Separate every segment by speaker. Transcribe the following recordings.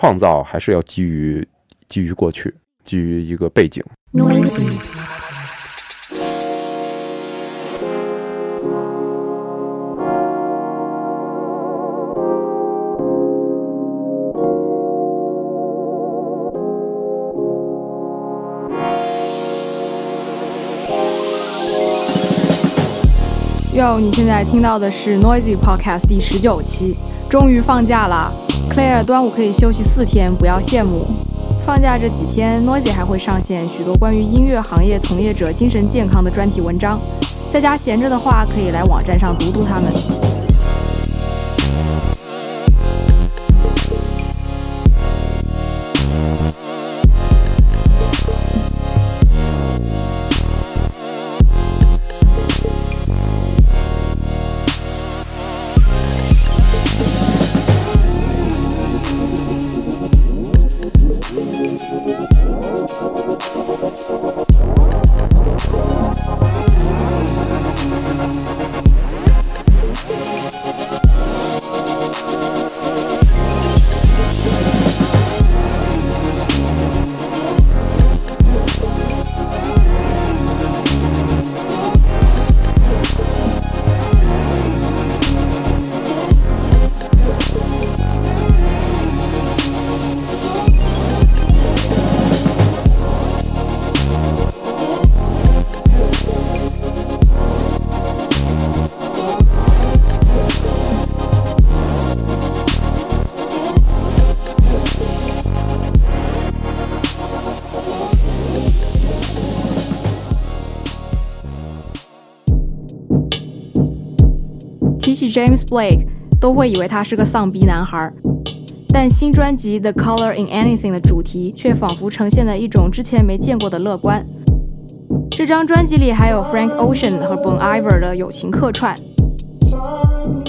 Speaker 1: 创造还是要基于基于过去，基于一个背景。
Speaker 2: 哟，你现在听到的是 Noisy Podcast 第十九期，终于放假了！Claire，端午可以休息四天，不要羡慕。放假这几天，Nose 还会上线许多关于音乐行业从业者精神健康的专题文章，在家闲着的话，可以来网站上读读他们。James Blake 都会以为他是个丧逼男孩，但新专辑《The Color in Anything》的主题却仿佛呈现了一种之前没见过的乐观。这张专辑里还有 Frank Ocean 和 Bon Iver 的友情客串。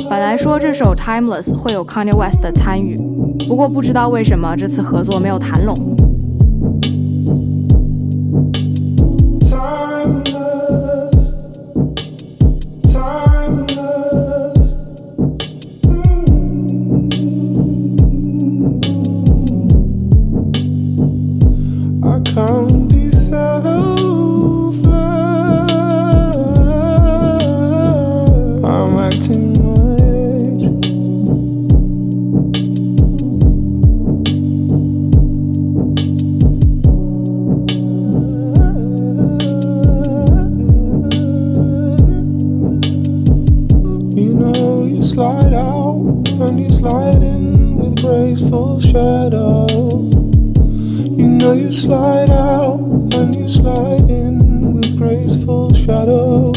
Speaker 2: 本来说这首《Timeless》会有 Kanye West 的参与，不过不知道为什么这次合作没有谈拢。You know you slide out and you slide in with graceful shadows.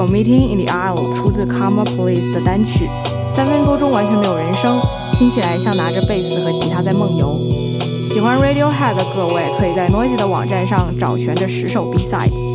Speaker 2: 首 Meeting in the Aisle 出自 Karma Police 的单曲，三分多钟完全没有人声，听起来像拿着贝斯和吉他在梦游。喜欢 Radiohead 的各位可以在 Noisy 的网站上找全这十首 B-side。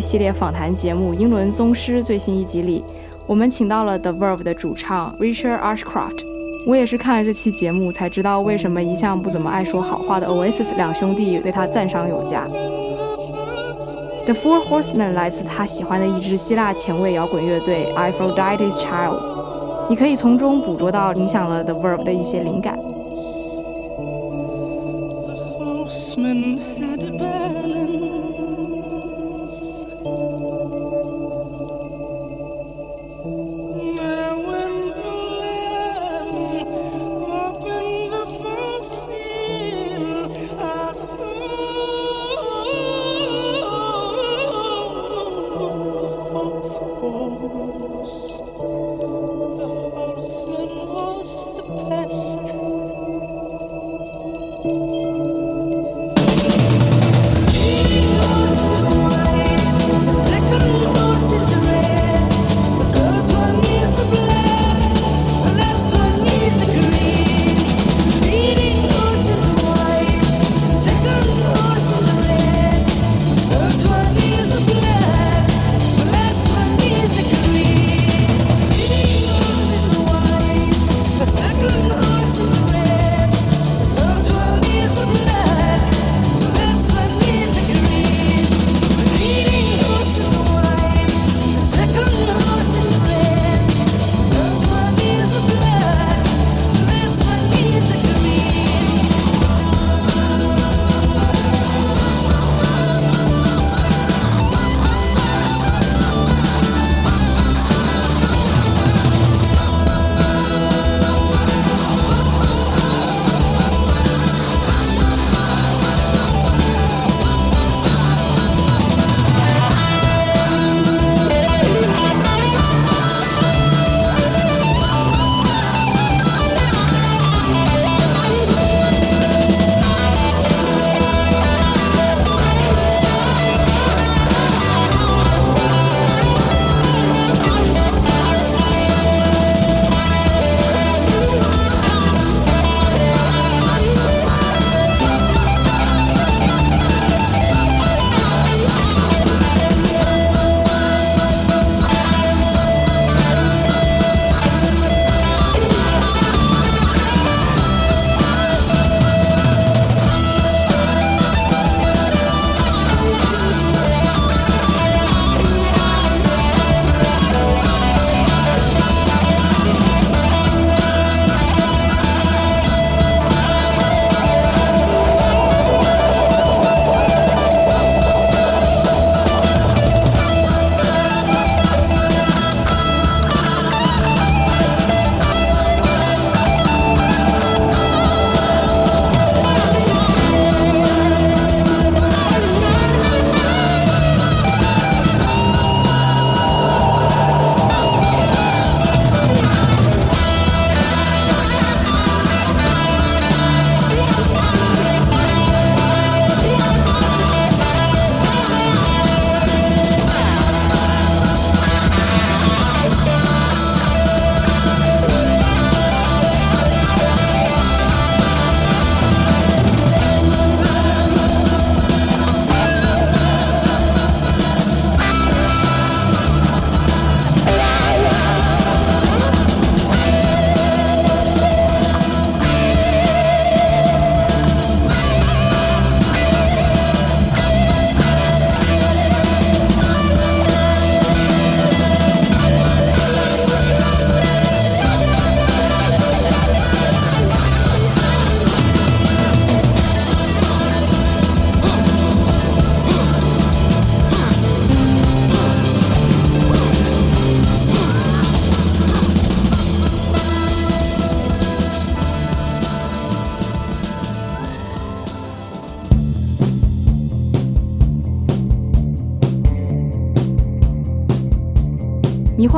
Speaker 2: 系列访谈节目《英伦宗师》最新一集里，我们请到了 The Verve 的主唱 Richard Ashcroft。我也是看了这期节目才知道，为什么一向不怎么爱说好话的 Oasis 两兄弟对他赞赏有加。The Four Horsemen 来自他喜欢的一支希腊前卫摇滚乐队 Aphrodite's Child。你可以从中捕捉到影响了 The Verve 的一些灵感。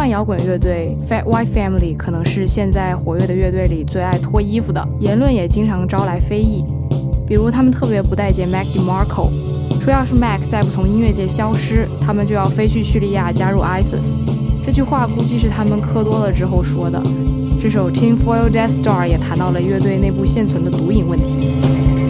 Speaker 2: 幻摇滚乐队 Fat White Family 可能是现在活跃的乐队里最爱脱衣服的，言论也经常招来非议。比如他们特别不待见 Mac DeMarco，说要是 Mac 再不从音乐界消失，他们就要飞去叙利亚加入 ISIS。这句话估计是他们磕多了之后说的。这首 Tin Foil Death Star 也谈到了乐队内部现存的毒瘾问题。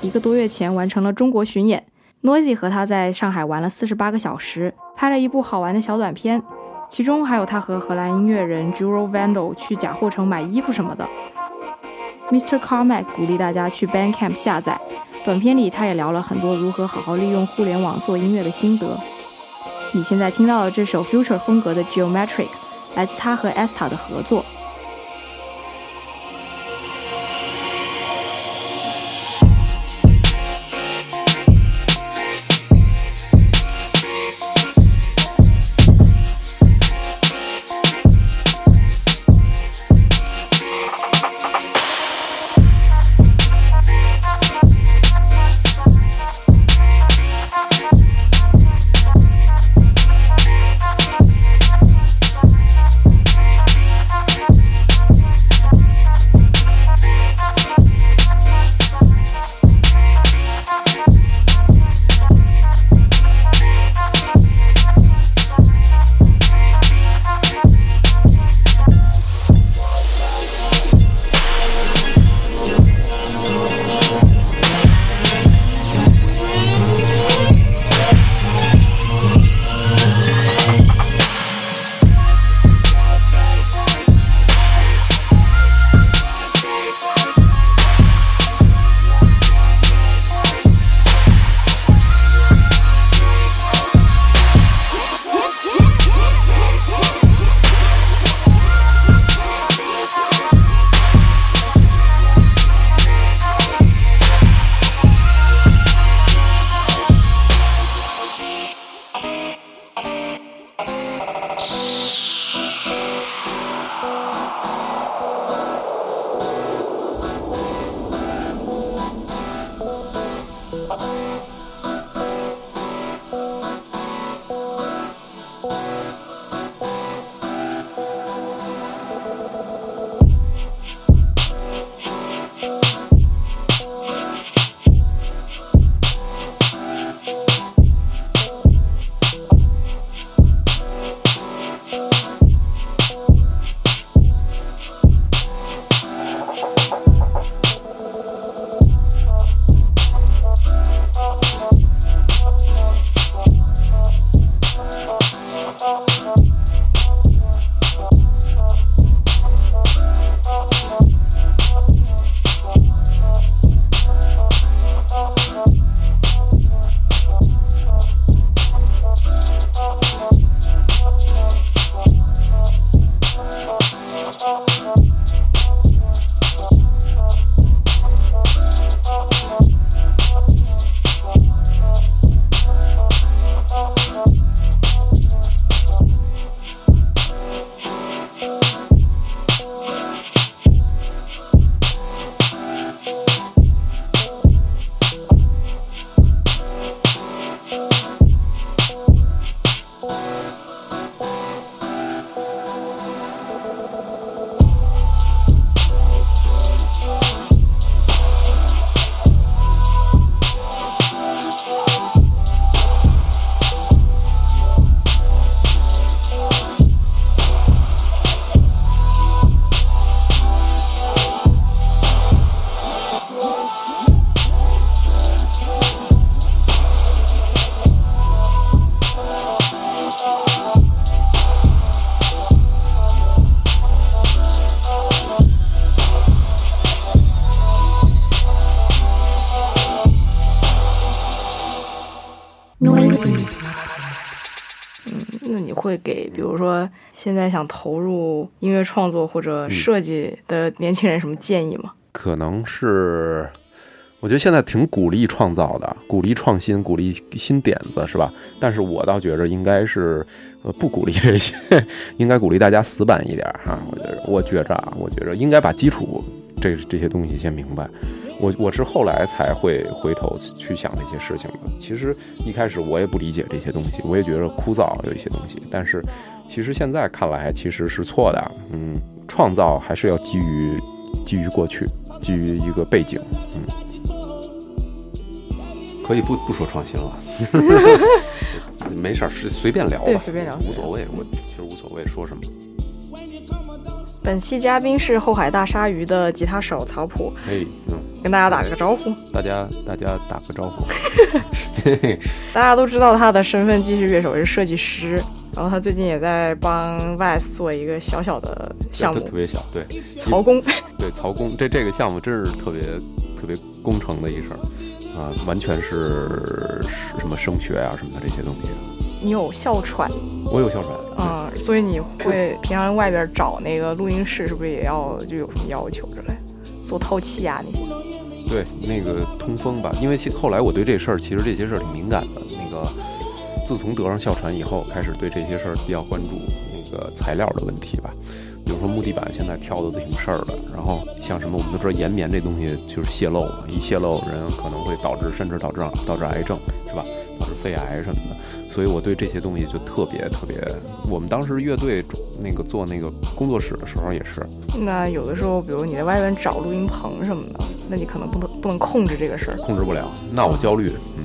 Speaker 2: 一个多月前完成了中国巡演，Noisy 和他在上海玩了四十八个小时，拍了一部好玩的小短片，其中还有他和荷兰音乐人 Juro Vandal 去假货城买衣服什么的。Mr. Carmack 鼓励大家去 Bandcamp 下载，短片里他也聊了很多如何好好利用互联网做音乐的心得。你现在听到的这首 Future 风格的 Geometric，来自他和 Esta 的合作。嗯，那你会给比如说现在想投入音乐创作或者设计的年轻人什么建议吗？
Speaker 3: 可能是，我觉得现在挺鼓励创造的，鼓励创新，鼓励新点子，是吧？但是我倒觉着应该是，呃，不鼓励这些，应该鼓励大家死板一点哈。我觉着，我觉着啊，我觉着应该把基础这这些东西先明白。我我是后来才会回头去想这些事情的。其实一开始我也不理解这些东西，我也觉得枯燥有一些东西。但是其实现在看来其实是错的。嗯，创造还是要基于基于过去。基于一个背景，嗯，
Speaker 1: 可以不不说创新了，没事儿，是随便聊吧，
Speaker 2: 随便聊，
Speaker 1: 无所谓，我其实无所谓说什么。
Speaker 2: 本期嘉宾是后海大鲨鱼的吉他手曹普，
Speaker 1: 嘿，嗯，
Speaker 2: 跟大家打个招呼，
Speaker 1: 大家大家打个招呼，
Speaker 2: 大家都知道他的身份既是乐手，也是设计师。然后他最近也在帮 VICE 做一个小小的项目，
Speaker 1: 特别小，对，
Speaker 2: 曹工，
Speaker 1: 对，曹工，这这个项目真是特别特别工程的一事儿。啊，完全是什么声学啊什么的这些东西。
Speaker 2: 你有哮喘？
Speaker 1: 我有哮喘，
Speaker 2: 嗯，所以你会平常外边找那个录音室，是不是也要就有什么要求之类，做透气啊那些？
Speaker 1: 对，那个通风吧，因为其后来我对这事儿其实这些事儿挺敏感的，那个。自从得上哮喘以后，开始对这些事儿比较关注那个材料的问题吧。比如说木地板现在挑的都挺事儿的，然后像什么我们都知道岩棉这东西就是泄漏，一泄漏人可能会导致甚至导致导致癌症，是吧？导致肺癌什么的。所以我对这些东西就特别特别。我们当时乐队那个做那个工作室的时候也是。
Speaker 2: 那有的时候，比如你在外面找录音棚什么的，那你可能不能不能控制这个事儿，
Speaker 1: 控制不了，那我焦虑。嗯。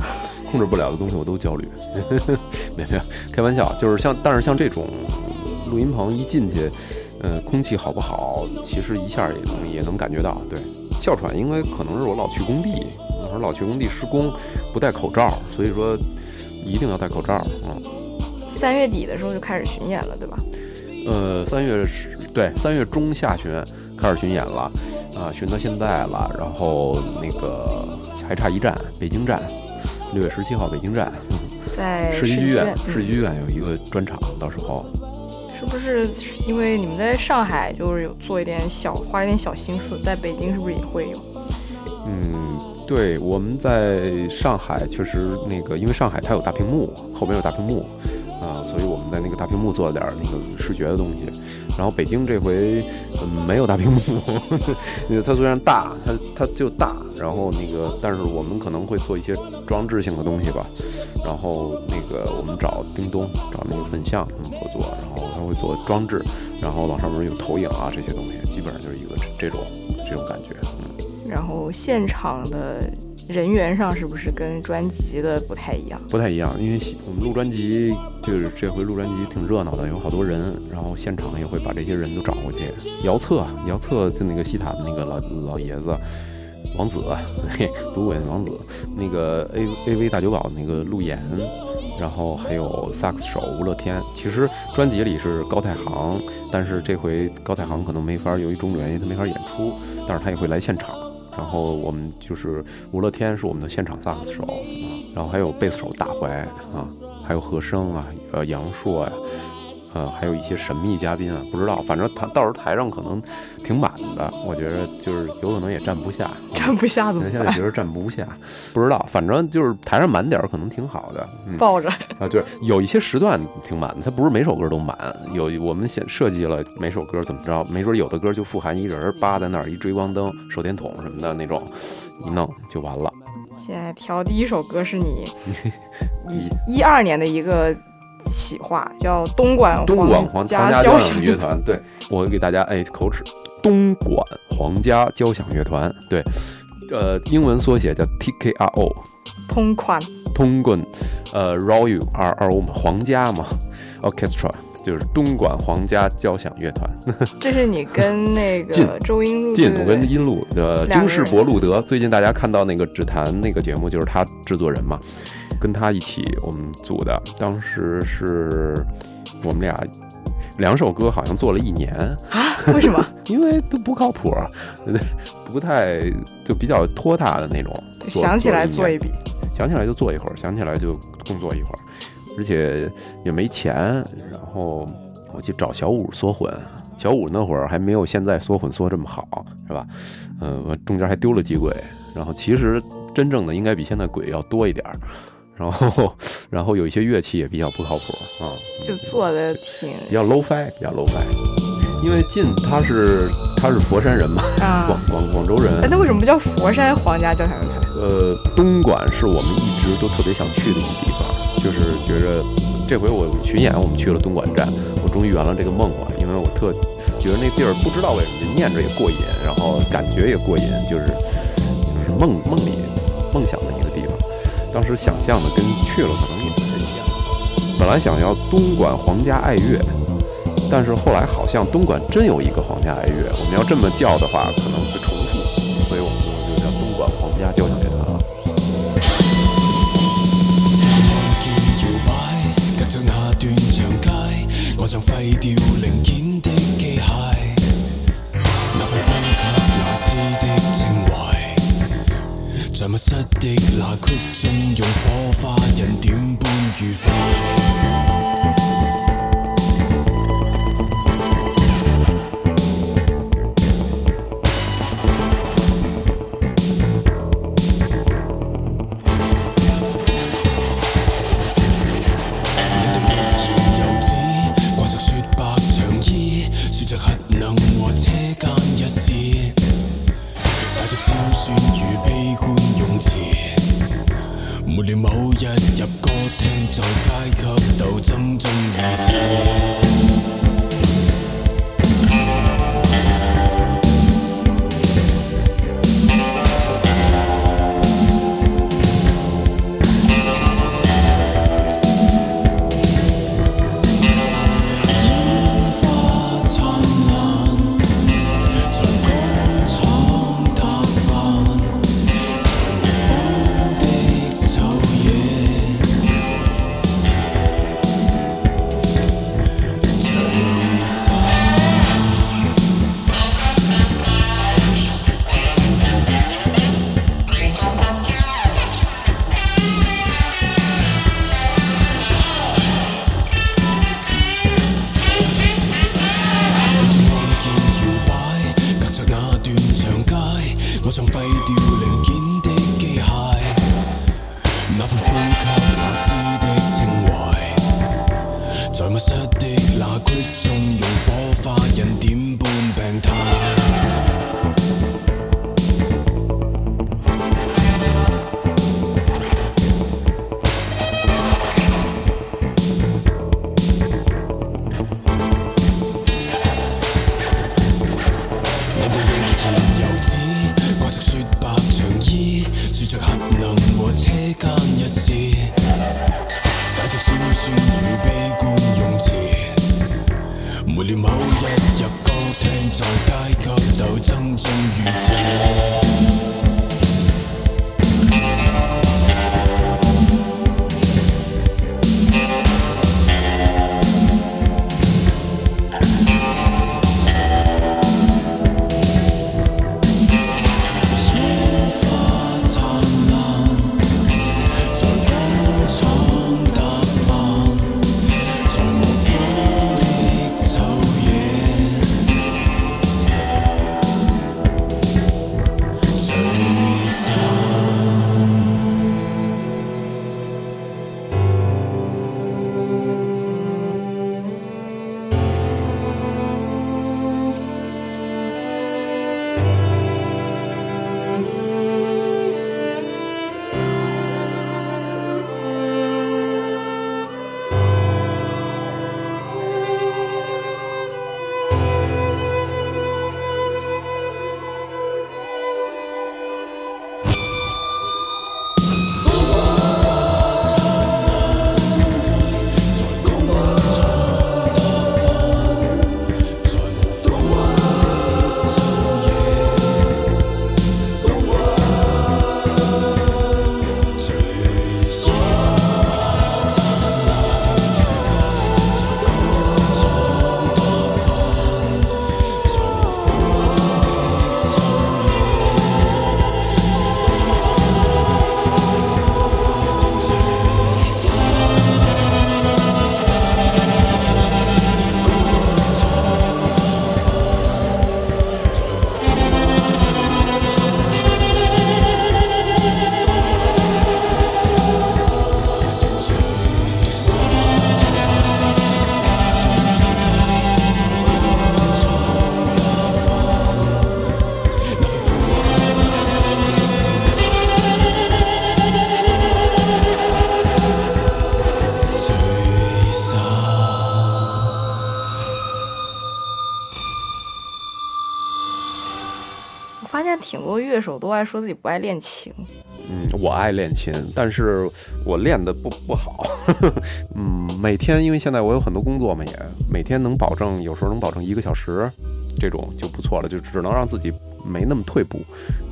Speaker 1: 控制不了的东西我都焦虑，没没有开玩笑，就是像但是像这种录音棚一进去，呃，空气好不好，其实一下也能也能感觉到。对，哮喘应该可能是我老去工地，那时候老去工地施工，不戴口罩，所以说一定要戴口罩。嗯，
Speaker 2: 三月底的时候就开始巡演了，对吧？
Speaker 1: 呃，三月是对，三月中下旬开始巡演了，啊，巡到现在了，然后那个还差一站，北京站。六月十七号，北京站，
Speaker 2: 在
Speaker 1: 世纪剧
Speaker 2: 院，
Speaker 1: 世纪剧院有一个专场，到时候
Speaker 2: 是不是因为你们在上海就是有做一点小，花一点小心思，在北京是不是也会有？
Speaker 1: 嗯，对，我们在上海确实那个，因为上海它有大屏幕，后边有大屏幕啊，所以我们在那个大屏幕做了点那个视觉的东西。然后北京这回没有大屏幕，它虽然大，它它就大。然后那个，但是我们可能会做一些装置性的东西吧。然后那个，我们找叮咚，找那个粉象他们合作，然后他会做装置，然后往上面有投影啊这些东西，基本上就是一个这种这种感觉。
Speaker 2: 然后现场的。人员上是不是跟专辑的不太一样？
Speaker 1: 不太一样，因为我们录专辑就是这回录专辑挺热闹的，有好多人，然后现场也会把这些人都找过去。姚策，姚策就那个西塔的那个老老爷子，王子，嘿，赌鬼王子，那个 A A V 大酒保那个陆岩，然后还有萨克斯手吴乐天。其实专辑里是高太行，但是这回高太行可能没法，由于种种原因他没法演出，但是他也会来现场。然后我们就是吴乐天是我们的现场萨克斯手，然后还有贝斯手大怀啊，还有和声啊，呃杨硕呀。呃，还有一些神秘嘉宾啊，不知道，反正他到时候台上可能挺满的，我觉得就是有可能也站不下，
Speaker 2: 站不下怎么？
Speaker 1: 现在觉得站不下，不知道，反正就是台上满点儿可能挺好的，
Speaker 2: 抱着
Speaker 1: 啊，就是有一些时段挺满的，它不是每首歌都满，有我们先设计了每首歌怎么着，没准有的歌就富含一人扒在那儿，一追光灯、手电筒什么的那种，一弄就完了。
Speaker 2: 现在调第一首歌是你 一一二年的一个。企划叫东莞
Speaker 1: 东莞皇家交响
Speaker 2: 乐
Speaker 1: 团，对我给大家哎口齿，东莞皇家交响乐团，对，呃，英文缩写叫 TKRO，
Speaker 2: 通款。
Speaker 1: 通棍，呃，Royal R R O 嘛，皇家嘛，Orchestra 就是东莞皇家交响乐团。
Speaker 2: 这是你跟那个周英路，
Speaker 1: 进我跟音路的京世博路德，最近大家看到那个指弹那个节目，就是他制作人嘛。跟他一起我们组的，当时是我们俩两首歌，好像做了一年
Speaker 2: 啊？为什么？
Speaker 1: 因为都不靠谱，不太就比较拖沓的那种。
Speaker 2: 想起来
Speaker 1: 做
Speaker 2: 一笔，
Speaker 1: 想起来就做一会儿，想起来就工作一会儿，而且也没钱，然后我去找小五缩混。小五那会儿还没有现在缩混缩这么好，是吧？嗯，我中间还丢了几轨，然后其实真正的应该比现在轨要多一点儿，然后然后有一些乐器也比较不靠谱啊，
Speaker 2: 就做的挺
Speaker 1: 比较 low fi，比较 low fi，因为晋他是他是佛山人嘛，广广广州人，
Speaker 2: 那为什么不叫佛山皇家交响乐团？
Speaker 1: 呃，东莞是我们一直都特别想去的一个地方，就是觉着这回我巡演我们去了东莞站，我终于圆了这个梦了，因为我特。觉得那地儿不知道为什么念着也过瘾，然后感觉也过瘾，就是就是梦梦里梦想的一个。当时想象的跟去了可能也不太一样。本来想要东莞皇家爱乐，但是后来好像东莞真有一个皇家爱乐，我们要这么叫的话可能会重复，所以我们就叫东莞皇家交响乐团了。
Speaker 4: 在密室的那曲中，用火花引点般愉快。
Speaker 2: 乐手都爱说自己不爱练琴。
Speaker 1: 嗯，我爱练琴，但是我练的不不好。嗯，每天因为现在我有很多工作嘛，也每天能保证，有时候能保证一个小时，这种就不错了，就只能让自己没那么退步。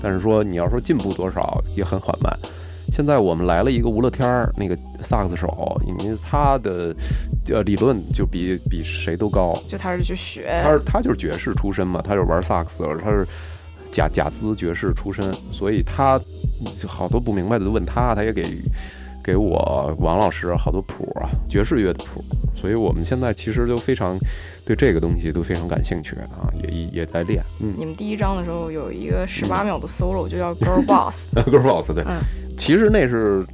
Speaker 1: 但是说你要说进步多少，也很缓慢。现在我们来了一个吴乐天儿，那个萨克斯手，因为他的呃理论就比比谁都高，
Speaker 2: 就他是去学，
Speaker 1: 他是他就是爵士出身嘛，他就玩萨克斯，他是贾贾斯爵士出身，所以他好多不明白的都问他，他也给给我王老师好多谱啊，爵士乐的谱，所以我们现在其实都非常对这个东西都非常感兴趣啊，也也在练。嗯，
Speaker 2: 你们第一章的时候有一个十八秒的 solo，就叫 Girl
Speaker 1: Boss，Girl Boss 对，
Speaker 2: 嗯，
Speaker 1: 其实那是。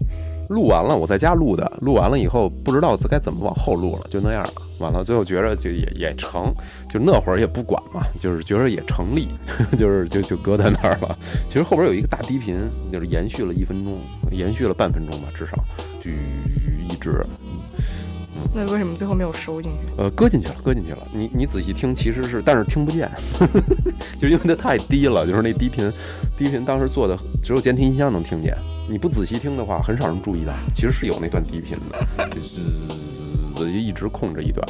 Speaker 1: 录完了，我在家录的。录完了以后，不知道该怎么往后录了，就那样了。完了，最后觉着就也也成，就那会儿也不管嘛，就是觉着也成立，就是就就搁在那儿了。其实后边有一个大低频，就是延续了一分钟，延续了半分钟吧，至少就一直。
Speaker 2: 那为什么最后没有收进去？
Speaker 1: 呃，搁进去了，搁进去了。你你仔细听，其实是，但是听不见，就因为它太低了，就是那低频，低频当时做的只有监听音箱能听见。你不仔细听的话，很少人注意到，其实是有那段低频的，就是一直空着一段。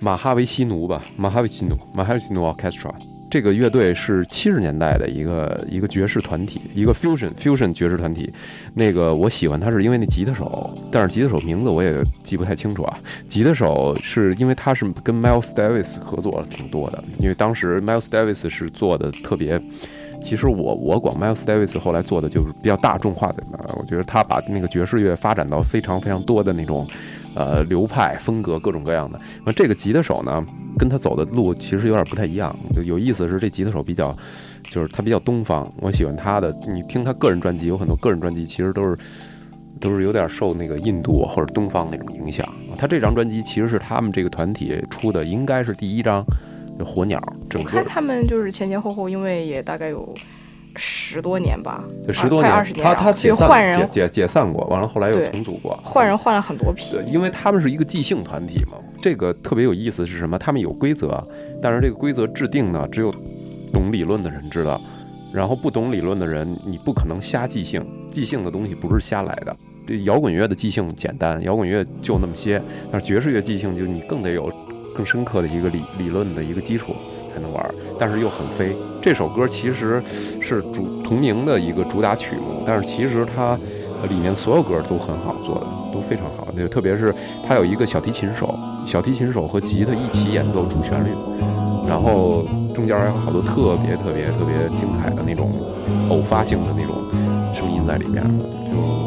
Speaker 1: 马哈维西奴吧，马哈维西奴，马哈维西奴 Orchestra。这个乐队是七十年代的一个一个爵士团体，一个 fusion fusion 爵士团体。那个我喜欢他是因为那吉他手，但是吉他手名字我也记不太清楚啊。吉他手是因为他是跟 Miles Davis 合作挺多的，因为当时 Miles Davis 是做的特别。其实我我管 Miles Davis 后来做的就是比较大众化的，我觉得他把那个爵士乐发展到非常非常多的那种呃流派风格各种各样的。那这个吉他手呢？跟他走的路其实有点不太一样。有意思是这吉他手比较，就是他比较东方，我喜欢他的。你听他个人专辑，有很多个人专辑其实都是都是有点受那个印度或者东方那种影响。他这张专辑其实是他们这个团体出的，应该是第一张《火鸟》。整个
Speaker 2: 他们就是前前后后，因为也大概有。十多年吧，
Speaker 1: 就十多年，
Speaker 2: 二十年。
Speaker 1: 他他
Speaker 2: 解换人
Speaker 1: 解解散过，完了后来又重组过，
Speaker 2: 换人换了很多批。
Speaker 1: 因为他们是一个即兴团体嘛，这个特别有意思是什么？他们有规则，但是这个规则制定呢，只有懂理论的人知道，然后不懂理论的人，你不可能瞎即兴。即兴的东西不是瞎来的。这摇滚乐的即兴简单，摇滚乐就那么些，但是爵士乐即兴就你更得有更深刻的一个理理论的一个基础。才能玩，但是又很飞。这首歌其实是主同名的一个主打曲目，但是其实它里面所有歌都很好做的，都非常好。那特别是它有一个小提琴手，小提琴手和吉他一起演奏主旋律，然后中间还有好多特别特别特别精彩的那种偶发性的那种声音在里面，就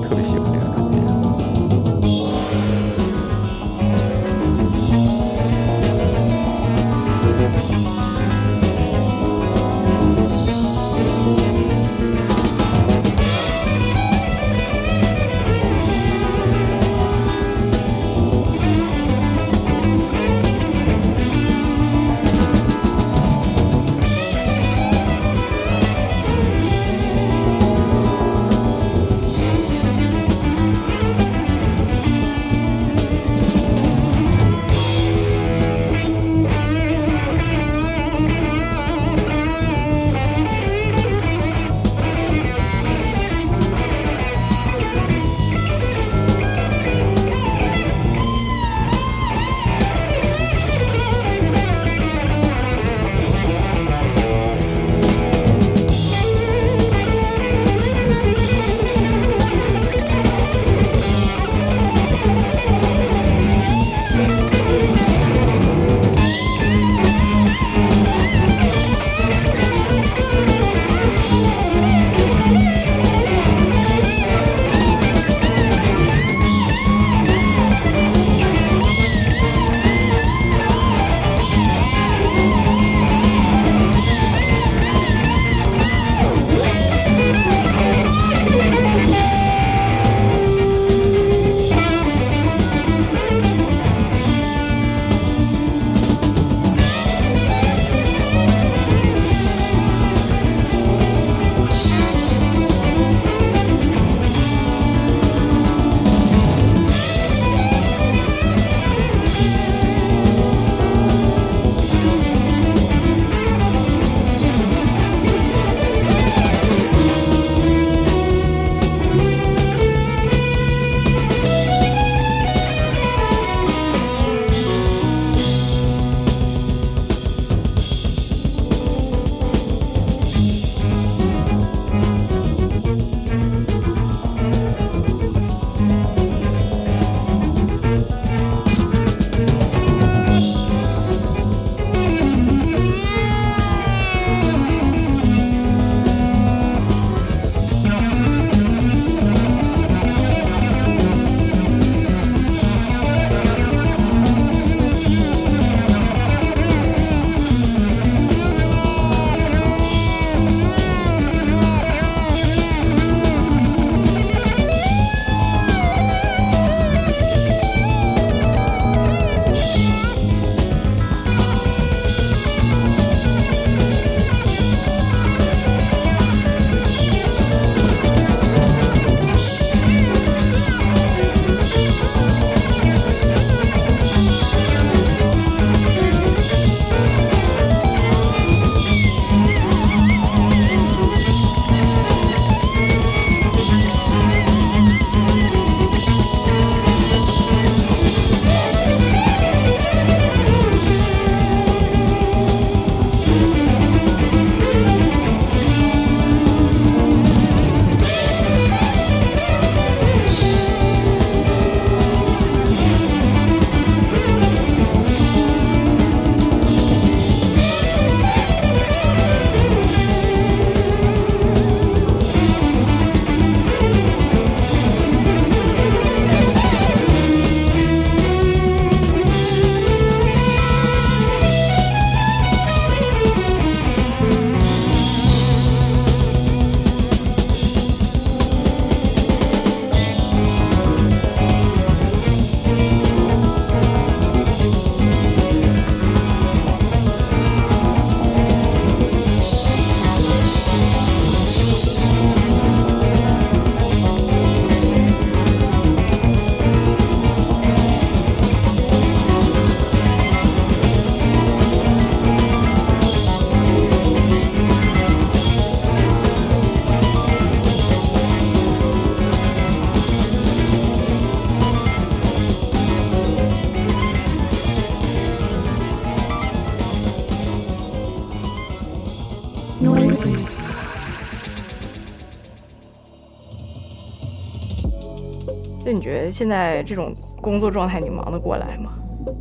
Speaker 2: 现在这种工作状态，你忙得过来吗？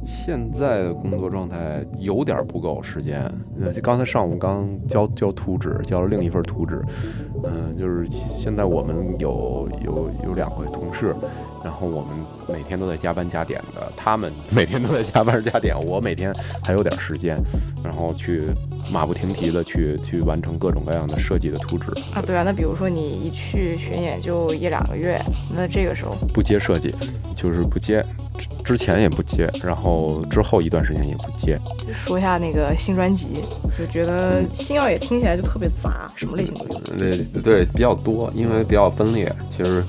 Speaker 1: 现在的工作状态有点不够时间。呃，刚才上午刚交交图纸，交了另一份图纸。嗯，就是现在我们有有有两位同事，然后我们每天都在加班加点的。他们每天都在加班加点，我每天还有点时间，然后去马不停蹄的去去完成各种各样的设计的图纸。
Speaker 2: 啊，对啊，那比如说你一去巡演就一两个月，那这个时候
Speaker 1: 不接设计，就是不接。之前也不接，然后之后一段时间也不接。
Speaker 2: 说一下那个新专辑，就觉得星耀也听起来就特别杂，什么类型都有。
Speaker 1: 对对，比较多，因为比较分裂。其实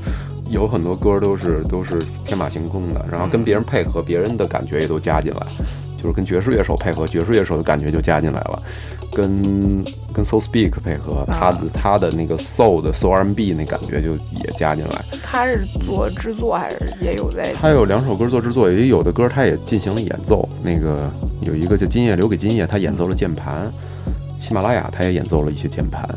Speaker 1: 有很多歌都是都是天马行空的，然后跟别人配合，别人的感觉也都加进来，就是跟爵士乐手配合，爵士乐手的感觉就加进来了。跟跟 Soul Speak 配合，他的他的那个 Soul 的 Soul R&B 那感觉就也加进来。
Speaker 2: 他是做制作还是也有在？
Speaker 1: 他有两首歌做制作，也有的歌他也进行了演奏。那个有一个叫《今夜留给今夜》，他演奏了键盘。喜马拉雅他也演奏了一些键盘，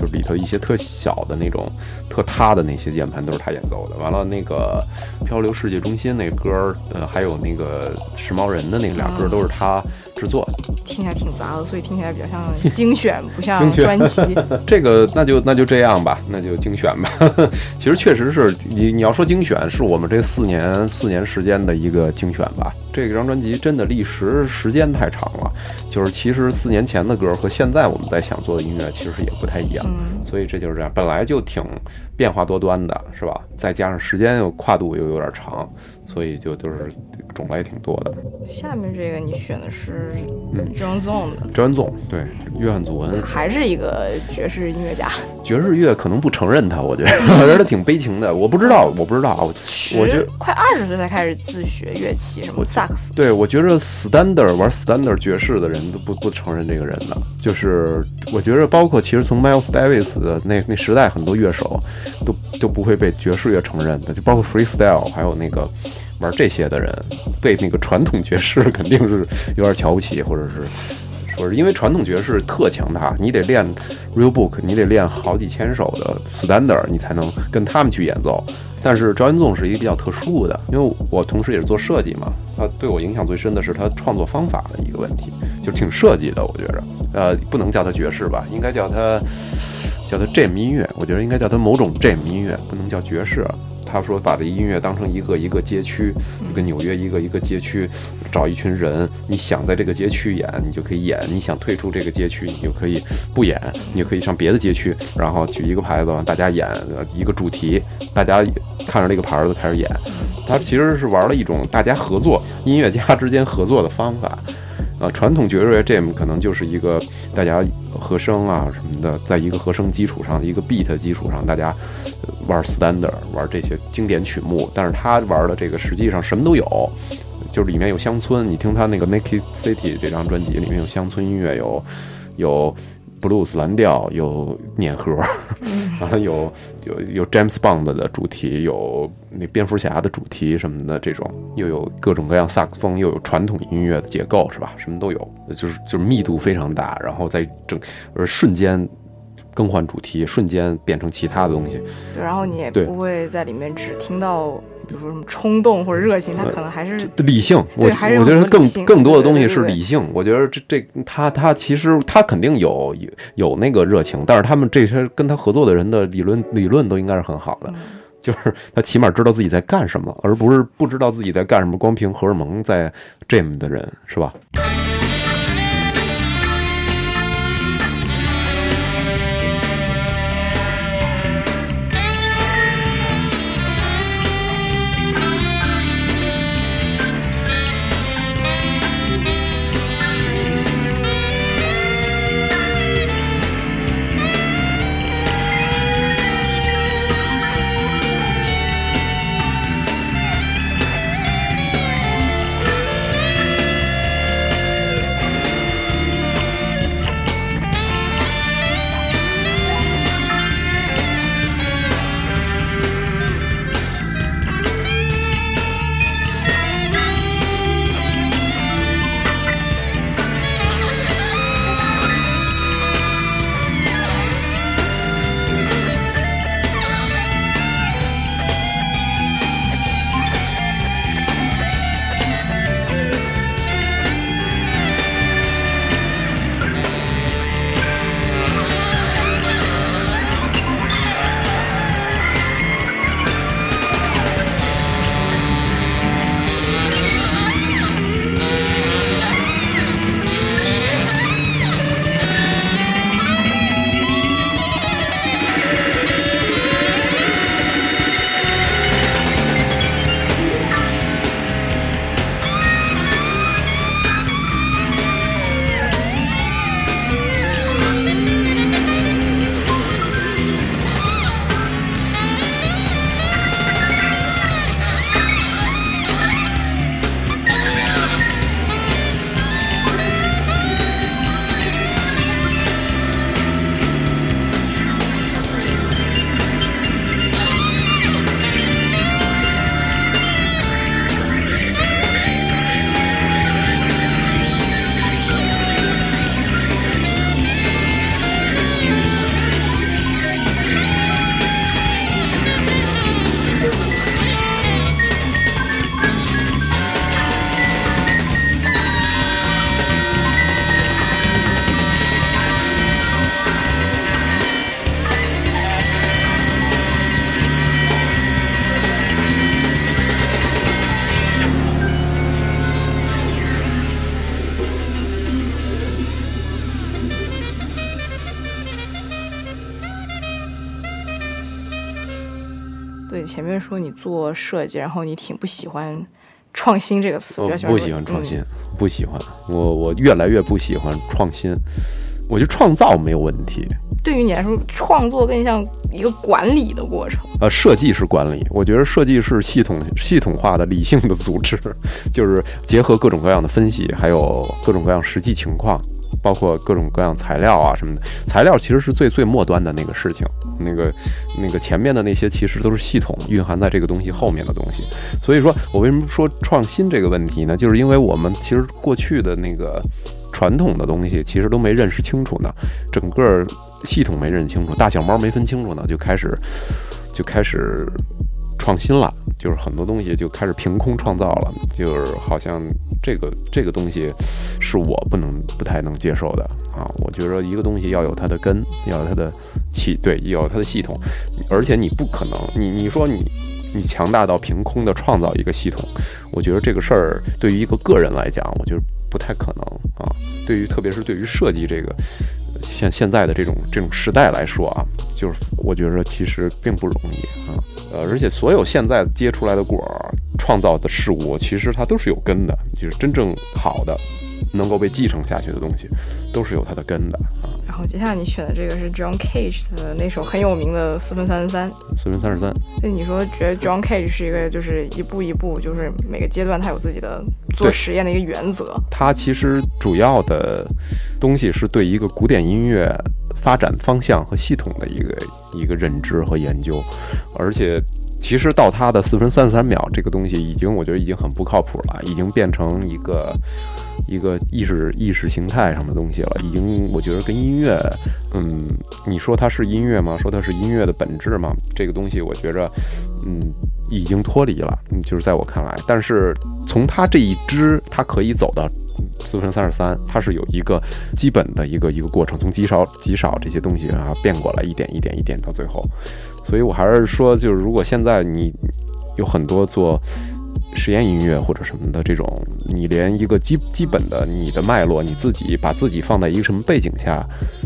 Speaker 1: 就是里头一些特小的那种特塌的那些键盘都是他演奏的。完了那个《漂流世界中心》那歌，呃，还有那个时髦人的那俩歌都是他。制作
Speaker 2: 听起来挺杂的，所以听起来比较像精选，不像专辑。
Speaker 1: 这个那就那就这样吧，那就精选吧。其实确实是你你要说精选，是我们这四年四年时间的一个精选吧。这张专辑真的历时时间太长了，就是其实四年前的歌和现在我们在想做的音乐其实也不太一样，所以这就是这样，本来就挺变化多端的，是吧？再加上时间又跨度又有点长。所以就就是种类挺多的。
Speaker 2: 下面这个你选的是 John Zone 的。
Speaker 1: John Zone 对，约翰·祖恩
Speaker 2: 还是一个爵士音乐家。
Speaker 1: 爵士乐可能不承认他，我觉得 我觉得挺悲情的。我不知道，我不知道我我觉得
Speaker 2: 快二十岁才开始自学乐器，什么萨克斯。
Speaker 1: 对，我觉得 Standard 玩 Standard 爵士的人都不不承认这个人的。就是我觉得，包括其实从 Miles Davis 的那那时代，很多乐手都都不会被爵士乐承认的，就包括 Freestyle，还有那个。玩这些的人，被那个传统爵士肯定是有点瞧不起，或者是说是因为传统爵士特强大，你得练 real book，你得练好几千首的 standard，你才能跟他们去演奏。但是赵云纵是一个比较特殊的，因为我同时也是做设计嘛，他对我影响最深的是他创作方法的一个问题，就挺设计的，我觉着，呃，不能叫他爵士吧，应该叫他叫他 jam 音乐，我觉得应该叫他某种 jam 音乐，不能叫爵士。他说：“把这音乐当成一个一个街区，就跟纽约一个一个街区，找一群人，你想在这个街区演，你就可以演；你想退出这个街区，你就可以不演，你就可以上别的街区。然后举一个牌子，大家演一个主题，大家看着这个牌子开始演。他其实是玩了一种大家合作，音乐家之间合作的方法。呃，传统爵士乐 jam 可能就是一个大家和声啊什么的，在一个和声基础上，一个 beat 基础上，大家。”玩 standard，玩这些经典曲目，但是他玩的这个实际上什么都有，就是里面有乡村。你听他那个 Naked City 这张专辑，里面有乡村音乐，有有 blues 蓝调，有碾核，完了有有有 James Bond 的主题，有那蝙蝠侠的主题什么的这种，又有各种各样萨克斯风，又有传统音乐的结构，是吧？什么都有，就是就是密度非常大，然后在整而瞬间。更换主题，瞬间变成其他的东西。
Speaker 2: 对，然后你也不会在里面只听到，比如说什么冲动或者热情，他可能还是
Speaker 1: 理性。我我觉得更更多的东西是理性。我觉得这这他他其实他肯定有有有那个热情，但是他们这些跟他合作的人的理论理论都应该是很好的，就是他起码知道自己在干什么，而不是不知道自己在干什么，光凭荷尔蒙在 jam 的人，是吧？
Speaker 2: 你做设计，然后你挺不喜欢“创新”这个词，
Speaker 1: 我
Speaker 2: 比较
Speaker 1: 不喜欢创新
Speaker 2: 嗯，
Speaker 1: 不喜欢。我我越来越不喜欢创新。我觉得创造没有问题，
Speaker 2: 对于你来说，创作更像一个管理的过程。
Speaker 1: 呃，设计是管理，我觉得设计是系统系统化的、理性的组织，就是结合各种各样的分析，还有各种各样实际情况，包括各种各样材料啊什么的。材料其实是最最末端的那个事情，那个那个前面的那些其实都是系统蕴含在这个东西后面的东西。所以说我为什么说创新这个问题呢？就是因为我们其实过去的那个传统的东西其实都没认识清楚呢，整个系统没认清楚，大小猫没分清楚呢，就开始就开始创新了，就是很多东西就开始凭空创造了，就是好像这个这个东西是我不能不太能接受的啊。我觉得一个东西要有它的根，要有它的气，对，要有它的系统，而且你不可能，你你说你你强大到凭空的创造一个系统，我觉得这个事儿对于一个个人来讲，我觉得不太可能啊。对于特别是对于设计这个像现在的这种这种时代来说啊，就是我觉得其实并不容易啊。呃，而且所有现在结出来的果儿，创造的事物，其实它都是有根的，就是真正好的，能够被继承下去的东西，都是有它的根的啊。
Speaker 2: 然后接下来你选的这个是 John Cage 的那首很有名的四分三十三。
Speaker 1: 四分三十三，
Speaker 2: 那你说觉得 John Cage 是一个就是一步一步，就是每个阶段他有自己的做实验的一个原则。
Speaker 1: 他其实主要的东西是对一个古典音乐发展方向和系统的一个一个认知和研究，而且其实到它的四分三十三秒这个东西，已经我觉得已经很不靠谱了，已经变成一个一个意识意识形态上的东西了，已经我觉得跟音乐，嗯，你说它是音乐吗？说它是音乐的本质吗？这个东西我觉着，嗯，已经脱离了，嗯，就是在我看来，但是从它这一支，它可以走到四分三十三，它是有一个基本的一个一个过程，从极少极少这些东西啊变过来，一点一点一点到最后。所以我还是说，就是如果现在你有很多做实验音乐或者什么的这种，你连一个基基本的你的脉络，你自己把自己放在一个什么背景下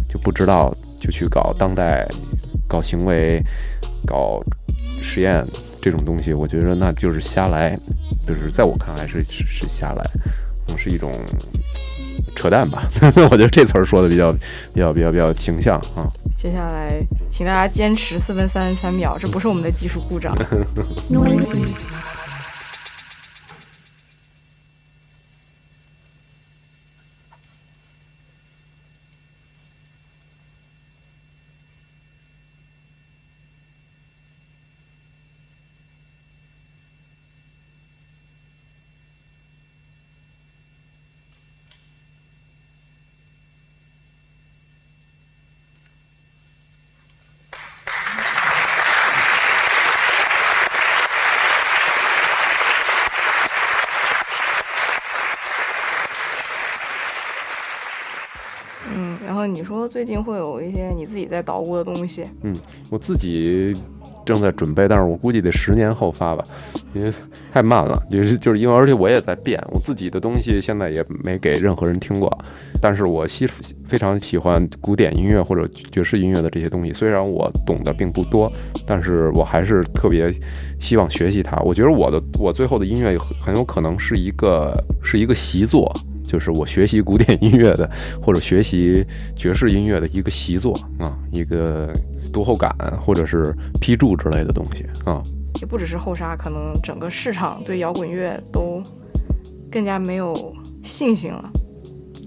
Speaker 1: 就不知道，就去搞当代、搞行为、搞实验这种东西，我觉得那就是瞎来，就是在我看来是是瞎来，是一种扯淡吧。我觉得这词儿说的比较比较比较比较形象啊。
Speaker 2: 接下来，请大家坚持四分三十三秒，这不是我们的技术故障。嗯，然后你你说最近会有一些你自己在捣鼓的东西，嗯
Speaker 1: 我自己正在准备，但是我估计得十年后发吧，因为太慢了。就是就是因为而且我也在变，我自己的东西现在也没给任何人听过，但是我喜非常喜欢古典音乐或者爵士音乐的这些东西。虽然我懂得并不多，但是我还是特别希望学习它。我觉得我的我最后的音乐很有可能是一个是一个习作。就是我学习古典音乐的，或者学习爵士音乐的一个习作啊，一个读后感或者是批注之类的东西啊。
Speaker 2: 也不只是后沙，可能整个市场对摇滚乐都更加没有信心了，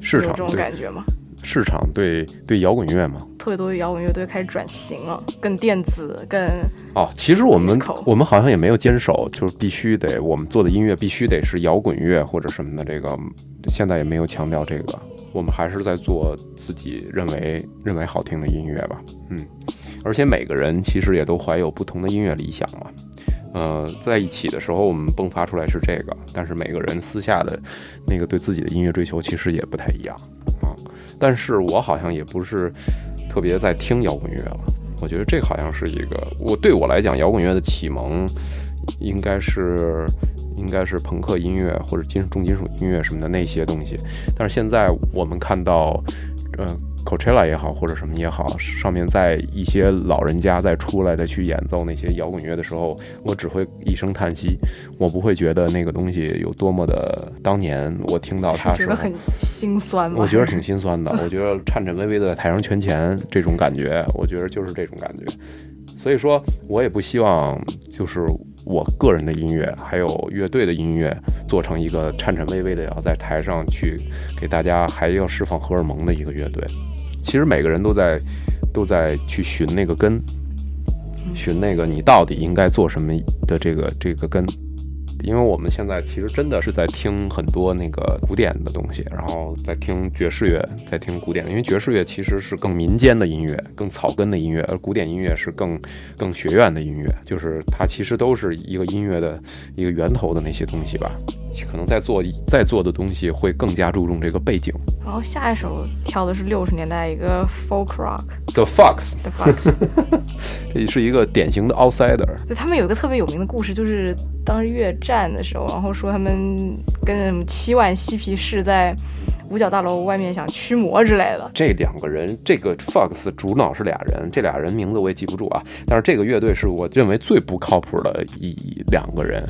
Speaker 1: 市场
Speaker 2: 有这种感觉吗？
Speaker 1: 市场对对摇滚乐嘛，
Speaker 2: 特别多摇滚乐队开始转型了，更电子，更
Speaker 1: 哦，其实我们我们好像也没有坚守，就是必须得我们做的音乐必须得是摇滚乐或者什么的，这个现在也没有强调这个，我们还是在做自己认为认为好听的音乐吧，嗯，而且每个人其实也都怀有不同的音乐理想嘛。呃，在一起的时候，我们迸发出来是这个，但是每个人私下的那个对自己的音乐追求其实也不太一样啊。但是我好像也不是特别在听摇滚乐了，我觉得这好像是一个我对我来讲，摇滚乐的启蒙应该是应该是朋克音乐或者金属重金属音乐什么的那些东西。但是现在我们看到，呃，Coachella 也好，或者什么也好，上面在一些老人家再出来再去演奏那些摇滚乐的时候，我只会一声叹息，我不会觉得那个东西有多么的。当年我听到他时候，
Speaker 2: 很心酸吗？
Speaker 1: 我觉得挺心酸的。我觉得颤颤巍巍的在台上圈钱这种感觉，我觉得就是这种感觉。所以说，我也不希望就是我个人的音乐，还有乐队的音乐，做成一个颤颤巍巍的要在台上去给大家还要释放荷尔蒙的一个乐队。其实每个人都在都在去寻那个根，寻那个你到底应该做什么的这个这个根。因为我们现在其实真的是在听很多那个古典的东西，然后在听爵士乐，在听古典。因为爵士乐其实是更民间的音乐，更草根的音乐，而古典音乐是更更学院的音乐，就是它其实都是一个音乐的一个源头的那些东西吧。可能在做在做的东西会更加注重这个背景。
Speaker 2: 然后下一首跳的是六十年代一个 folk rock，The
Speaker 1: Fox，The
Speaker 2: Fox，
Speaker 1: 这是一个典型的 outsider。
Speaker 2: 对他们有一个特别有名的故事，就是当时越战的时候，然后说他们跟七万嬉皮士在。五角大楼外面想驱魔之类的，
Speaker 1: 这两个人，这个 Fox 主脑是俩人，这俩人名字我也记不住啊。但是这个乐队是我认为最不靠谱的一两个人。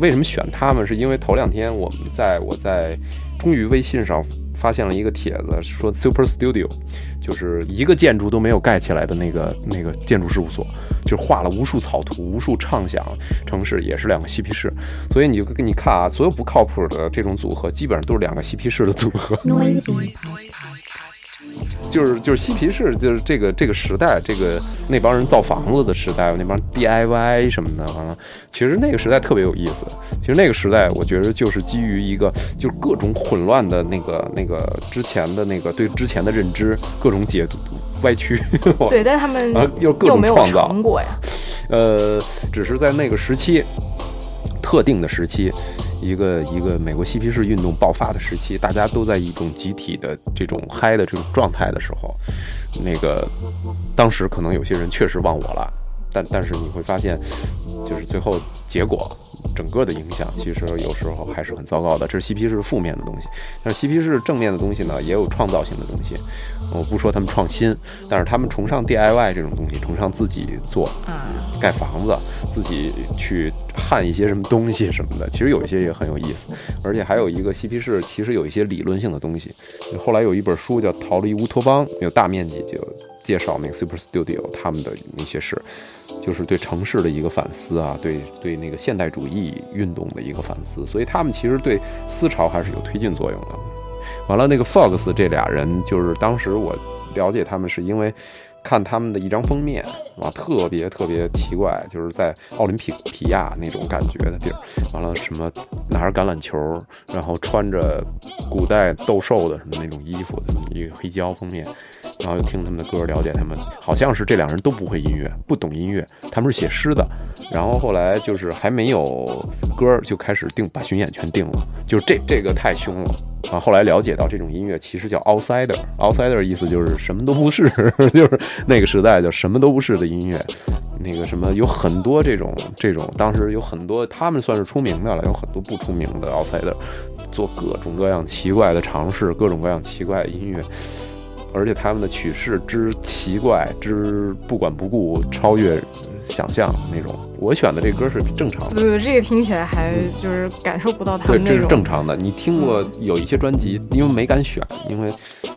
Speaker 1: 为什么选他们？是因为头两天我们在我在终于微信上发现了一个帖子，说 Super Studio 就是一个建筑都没有盖起来的那个那个建筑事务所。就画了无数草图，无数畅想城市，也是两个嬉皮士，所以你就你看啊，所有不靠谱的这种组合，基本上都是两个嬉皮士的组合。就是就是嬉皮士，就是这个这个时代，这个那帮人造房子的时代，那帮 DIY 什么的，完了，其实那个时代特别有意思。其实那个时代，我觉得就是基于一个，就是各种混乱的那个那个之前的那个对之前的认知，各种解读。歪曲，
Speaker 2: 对，但他们
Speaker 1: 又各种创造
Speaker 2: 成果呀。
Speaker 1: 呃，只是在那个时期，特定的时期，一个一个美国嬉皮士运动爆发的时期，大家都在一种集体的这种嗨的这种状态的时候，那个当时可能有些人确实忘我了，但但是你会发现，就是最后结果。整个的影响其实有时候还是很糟糕的，这是嬉皮士负面的东西。但是嬉皮士正面的东西呢，也有创造性的东西。我不说他们创新，但是他们崇尚 DIY 这种东西，崇尚自己做，盖房子，自己去焊一些什么东西什么的。其实有一些也很有意思，而且还有一个嬉皮士，其实有一些理论性的东西。后来有一本书叫《逃离乌托邦》，有大面积就介绍那个 Super Studio 他们的那些事。就是对城市的一个反思啊，对对那个现代主义运动的一个反思，所以他们其实对思潮还是有推进作用的。完了，那个 Fox 这俩人，就是当时我了解他们是因为。看他们的一张封面，哇，特别特别奇怪，就是在奥林匹皮亚那种感觉的地儿，完了什么拿着橄榄球，然后穿着古代斗兽的什么那种衣服的一个黑胶封面，然后又听他们的歌，了解他们，好像是这两人都不会音乐，不懂音乐，他们是写诗的，然后后来就是还没有歌就开始定，把巡演全定了，就这这个太凶了。啊，后来了解到这种音乐其实叫 outsider，outsider 意思就是什么都不是，就是那个时代叫什么都不是的音乐。那个什么有很多这种这种，当时有很多他们算是出名的了，有很多不出名的 outsider，做各种各样奇怪的尝试，各种各样奇怪的音乐。而且他们的曲式之奇怪之不管不顾，超越想象那种。我选的这歌是正常的，
Speaker 2: 对，这个听起来还就是感受不到他们
Speaker 1: 那种。这是正常的。你听过有一些专辑，因为没敢选，因为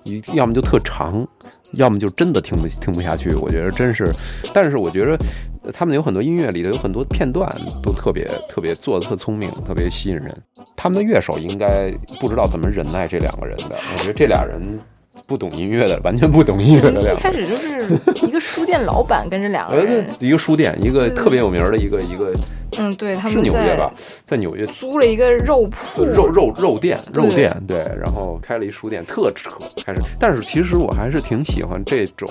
Speaker 1: 你要么就特长，要么就真的听不听不下去。我觉得真是，但是我觉得他们有很多音乐里头有很多片段都特别特别做的特聪明，特别吸引人。他们的乐手应该不知道怎么忍耐这两个人的。我觉得这俩人。不懂音乐的，完全不懂音乐的 两个。
Speaker 2: 一开始就是一个书店老板跟着两个人，
Speaker 1: 一个书店，一个特别有名的一个一个。
Speaker 2: 嗯，对，他们
Speaker 1: 是纽约吧，在纽约
Speaker 2: 租了一个肉铺，
Speaker 1: 肉肉肉店，肉店，对，然后开了一书店，特扯。开始，但是其实我还是挺喜欢这种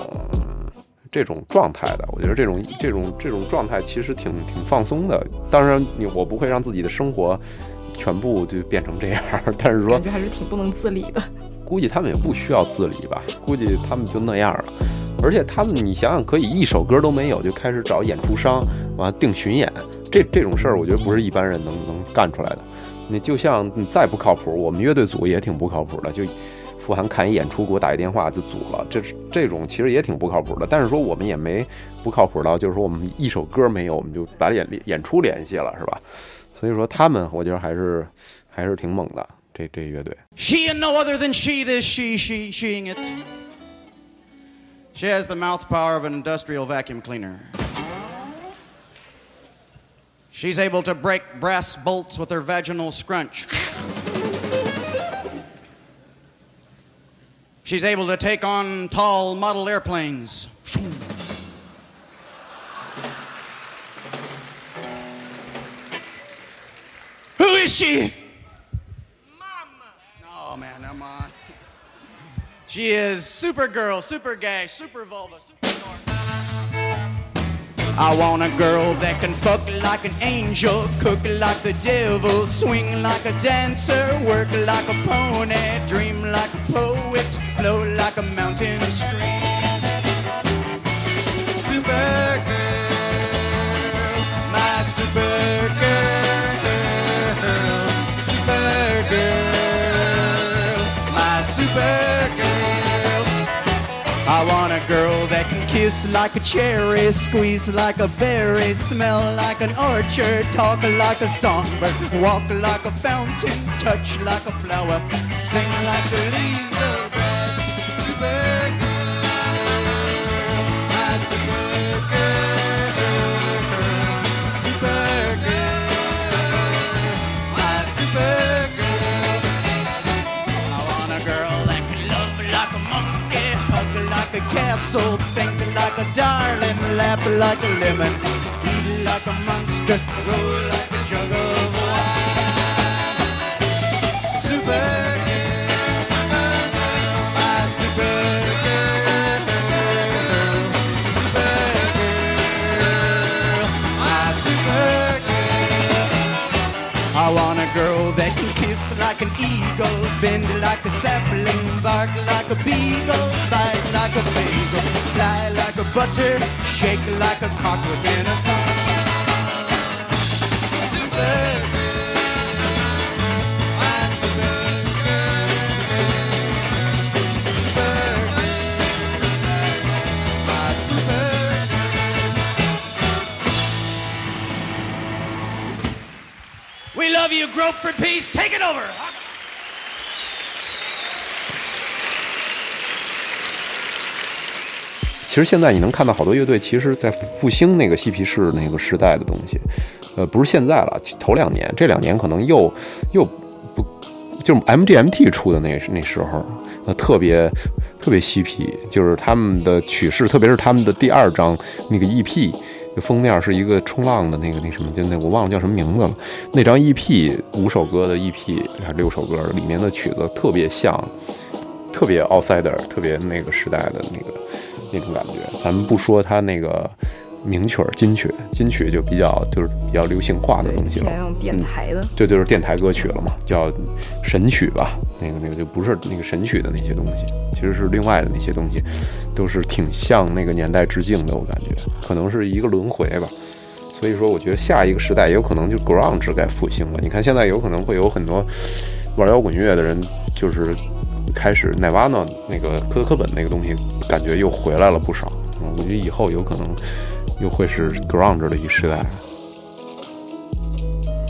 Speaker 1: 这种状态的。我觉得这种这种这种状态其实挺挺放松的。当然，你我不会让自己的生活全部就变成这样，但是说
Speaker 2: 感觉还是挺不能自理的。
Speaker 1: 估计他们也不需要自理吧，估计他们就那样了。而且他们，你想想，可以一首歌都没有就开始找演出商，完了定巡演，这这种事儿，我觉得不是一般人能能干出来的。你就像你再不靠谱，我们乐队组也挺不靠谱的，就富含看一演出给我打一电话就组了，这这种其实也挺不靠谱的。但是说我们也没不靠谱到，就是说我们一首歌没有，我们就把演演出联系了，是吧？所以说他们我觉得还是还是挺猛的，这这乐队。
Speaker 5: She and no other than she this she she sheing it. She has the mouth power of an industrial vacuum cleaner. She's able to break brass bolts with her vaginal scrunch. She's able to take on tall model airplanes. Who is she? She is Supergirl, Super Gay, Super Vulva, Super. I want a girl that can fuck like an angel, cook like the devil, swing like a dancer, work like a pony, dream like a poet, flow like a mountain stream. Supergirl, my Supergirl, Supergirl, my Supergirl. Kiss like a cherry, squeeze like a berry, smell like an orchard, talk like a songbird, walk like a fountain, touch like a flower, sing like the leaves of grass. Supergirl, my supergirl, supergirl, my supergirl. I want a girl that can love like a monkey, hug like a castle, think like a darling, laugh like a lemon, eat like a monster, roll like a jug of wine. Supergirl. I want a girl that can kiss like an eagle, bend like a sapling, bark like a beagle, bite like a a butter, shake like a cock within a supergirl. We love you, Grope for Peace. Take it over.
Speaker 1: 其实现在你能看到好多乐队，其实在复兴那个嬉皮士那个时代的东西，呃，不是现在了，头两年，这两年可能又又不，就是 MGMT 出的那那时候，呃，特别特别嬉皮，就是他们的曲式，特别是他们的第二张那个 EP，封面是一个冲浪的那个那什么，就那我忘了叫什么名字了，那张 EP 五首歌的 EP 还是六首歌，里面的曲子特别像，特别 outsider，特别那个时代的那个。那种感觉，咱们不说它那个名曲儿、金曲，金曲就比较就是比较流行化的东西了
Speaker 2: 现在，用电台的，
Speaker 1: 这就是电台歌曲了嘛，叫神曲吧。那个那个就不是那个神曲的那些东西，其实是另外的那些东西，都是挺向那个年代致敬的。我感觉可能是一个轮回吧。所以说，我觉得下一个时代也有可能就 grunge 该复兴了。你看现在有可能会有很多玩摇滚乐的人，就是。开始奈瓦纳那个科特·科本那个东西，感觉又回来了不少。嗯，我觉得以后有可能又会是 grunge 的一时代。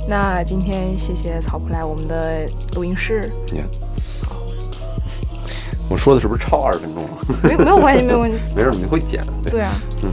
Speaker 2: 那今天谢谢草铺来我们的录音室。
Speaker 1: Yeah. 我说的是不是超二十分钟了？
Speaker 2: 没没有关系，没有关系。
Speaker 1: 没事，你会剪。对
Speaker 2: 对啊，
Speaker 1: 嗯。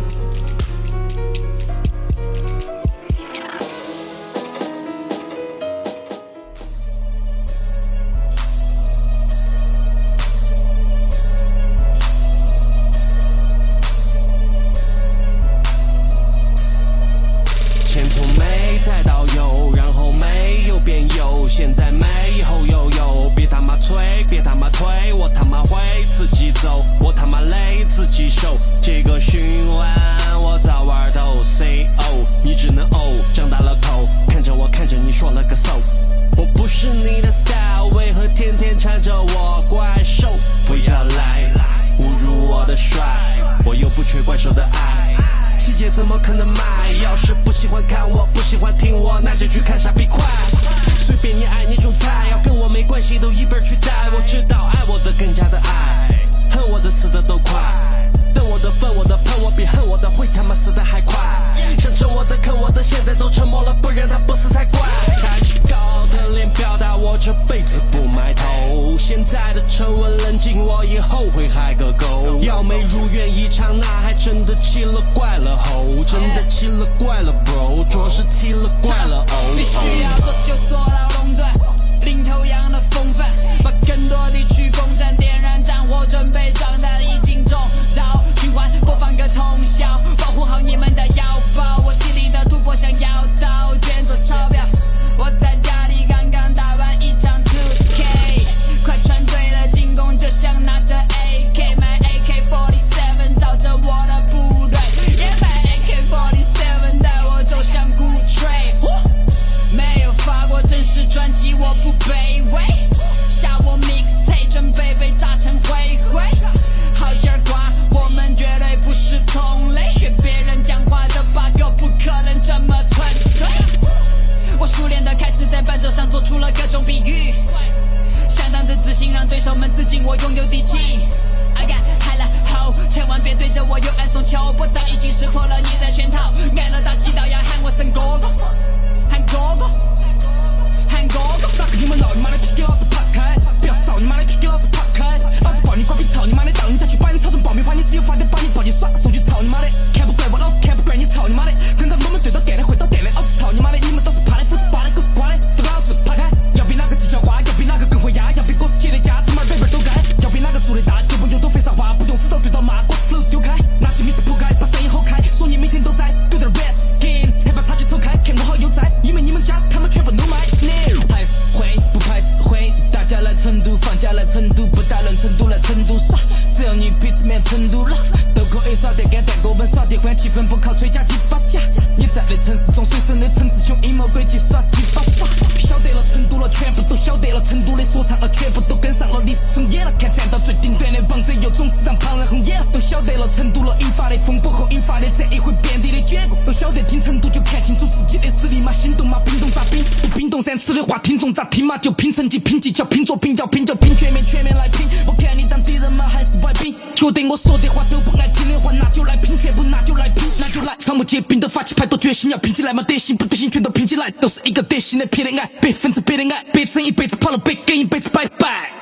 Speaker 6: 了
Speaker 7: 成
Speaker 8: 都了引发的风波和引发的这一回遍地的卷过，都晓得听成都就看清楚自己的实力嘛，心动嘛，冰冻咋冰？不冰冻三尺的话，听众咋听嘛？就拼成绩、拼技巧、拼作品，要拼就拼全面，全面来拼。我看你当敌人吗？还是外宾？觉得我说的话都不爱听的话，那就来拼，全部那就来拼，那就来。草木皆兵的发起派，多决心要拼起来嘛，得行不得行全都拼起来，都是一个德行的撇的爱，百分之百的爱，别整一辈子跑了，别跟一辈子拜拜。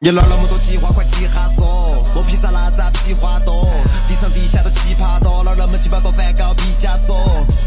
Speaker 9: 你哪那么多计划，快记下说。磨皮咋拉咋皮花多，地上地下都奇葩多，哪那么鸡巴多梵高毕加索。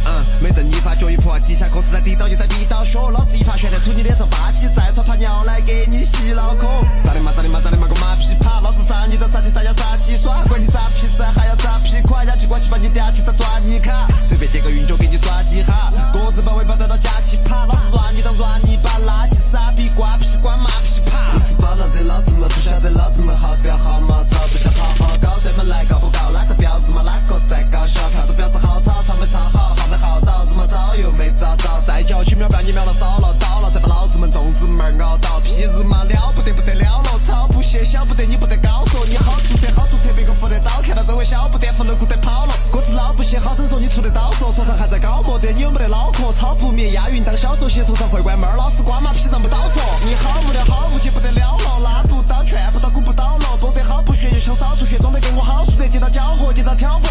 Speaker 9: 嗯，没等你发觉一破，几下课是在地道就在逼到血，老子一耙旋在吐你脸上霸气，再操怕尿来给你洗脑壳。咋的嘛咋的嘛咋的嘛个马屁趴，老子杀你都杀鸡啥要杀起耍，管你咋皮噻还要咋皮垮，压起关系把你嗲起再抓你卡，随便点个运就给你耍几下，各自把尾巴带到假期趴，老子抓你当抓你把垃圾傻逼瓜皮关马屁趴。你吃饱了这老老子们不晓得老子们好屌好嘛，操不想好好搞，这么来搞不搞？哪个婊子嘛？哪个在搞笑票？子婊子好吵，唱没唱好，好没好，导子嘛早又没找到，再叫去秒表你秒了少了倒了，再把老子们粽子门熬到，屁日嘛了不得不得了了，操不写晓不得你不得搞说，你好出色好出特别个扶得到，看到周围小不得扶楼库得跑了，哥子老不写好生说你出得到说，说唱还在搞莫得，你有没得脑壳？操不灭押韵当小说写说唱会关门，老师瓜马屁上不到说，你好无聊好无趣不得了了，拉不到劝不到鼓不到了，装得好不学就想少出血，装得跟我好熟得接到搅和接到挑拨，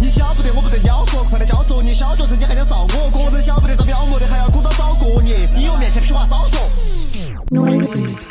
Speaker 9: 你晓不得我不得鸟说，快点教唆你小学生你还想臊我，个人晓不得咋表模的还要鼓捣找过你，你有面前屁话少说。
Speaker 10: 《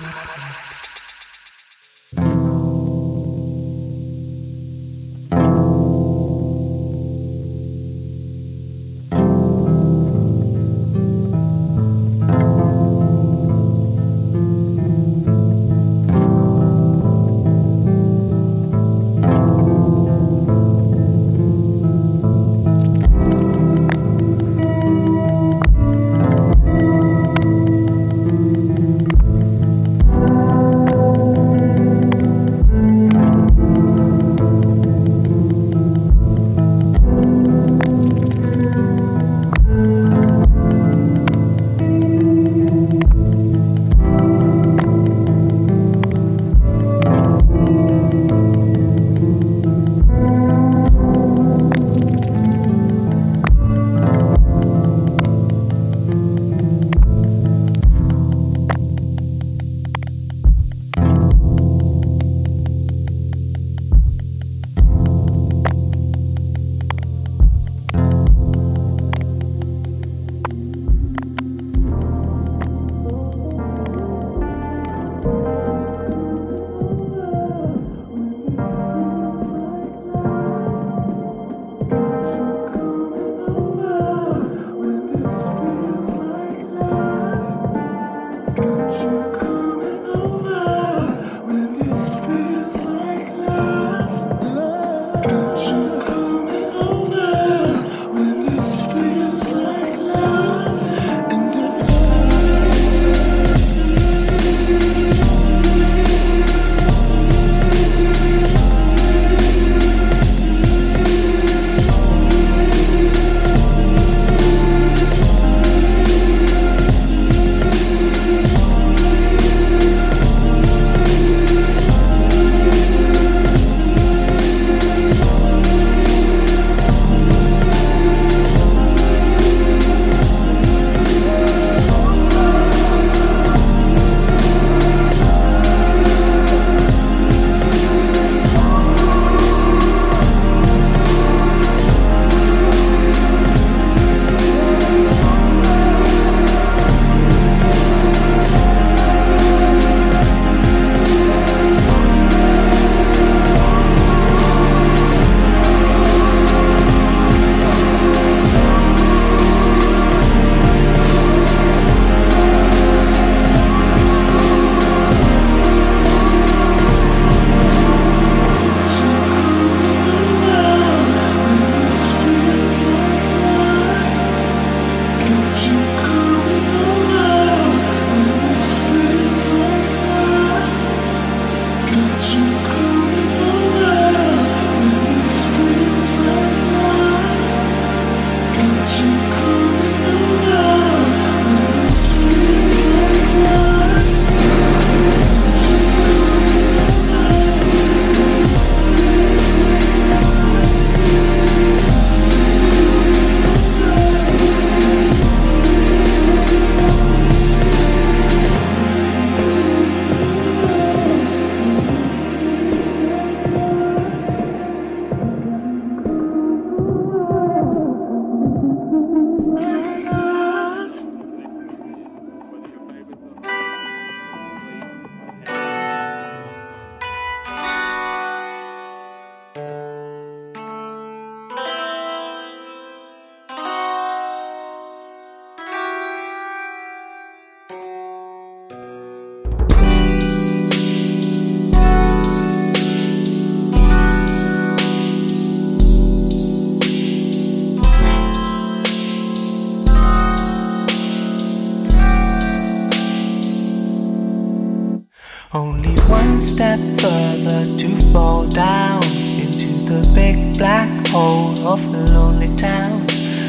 Speaker 10: lonely town.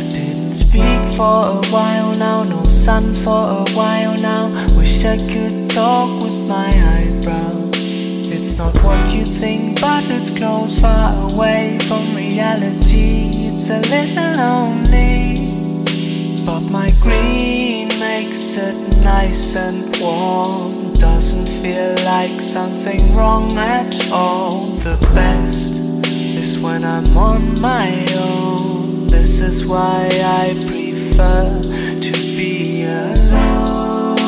Speaker 10: Didn't speak for a while now, no sun for a while now. Wish I could talk with my eyebrows. It's not what you think, but it's close, far away from reality. It's a little lonely. But my green makes it nice and warm. Doesn't feel like something wrong at all. The best is when I'm on my own. This is why I prefer to be alone.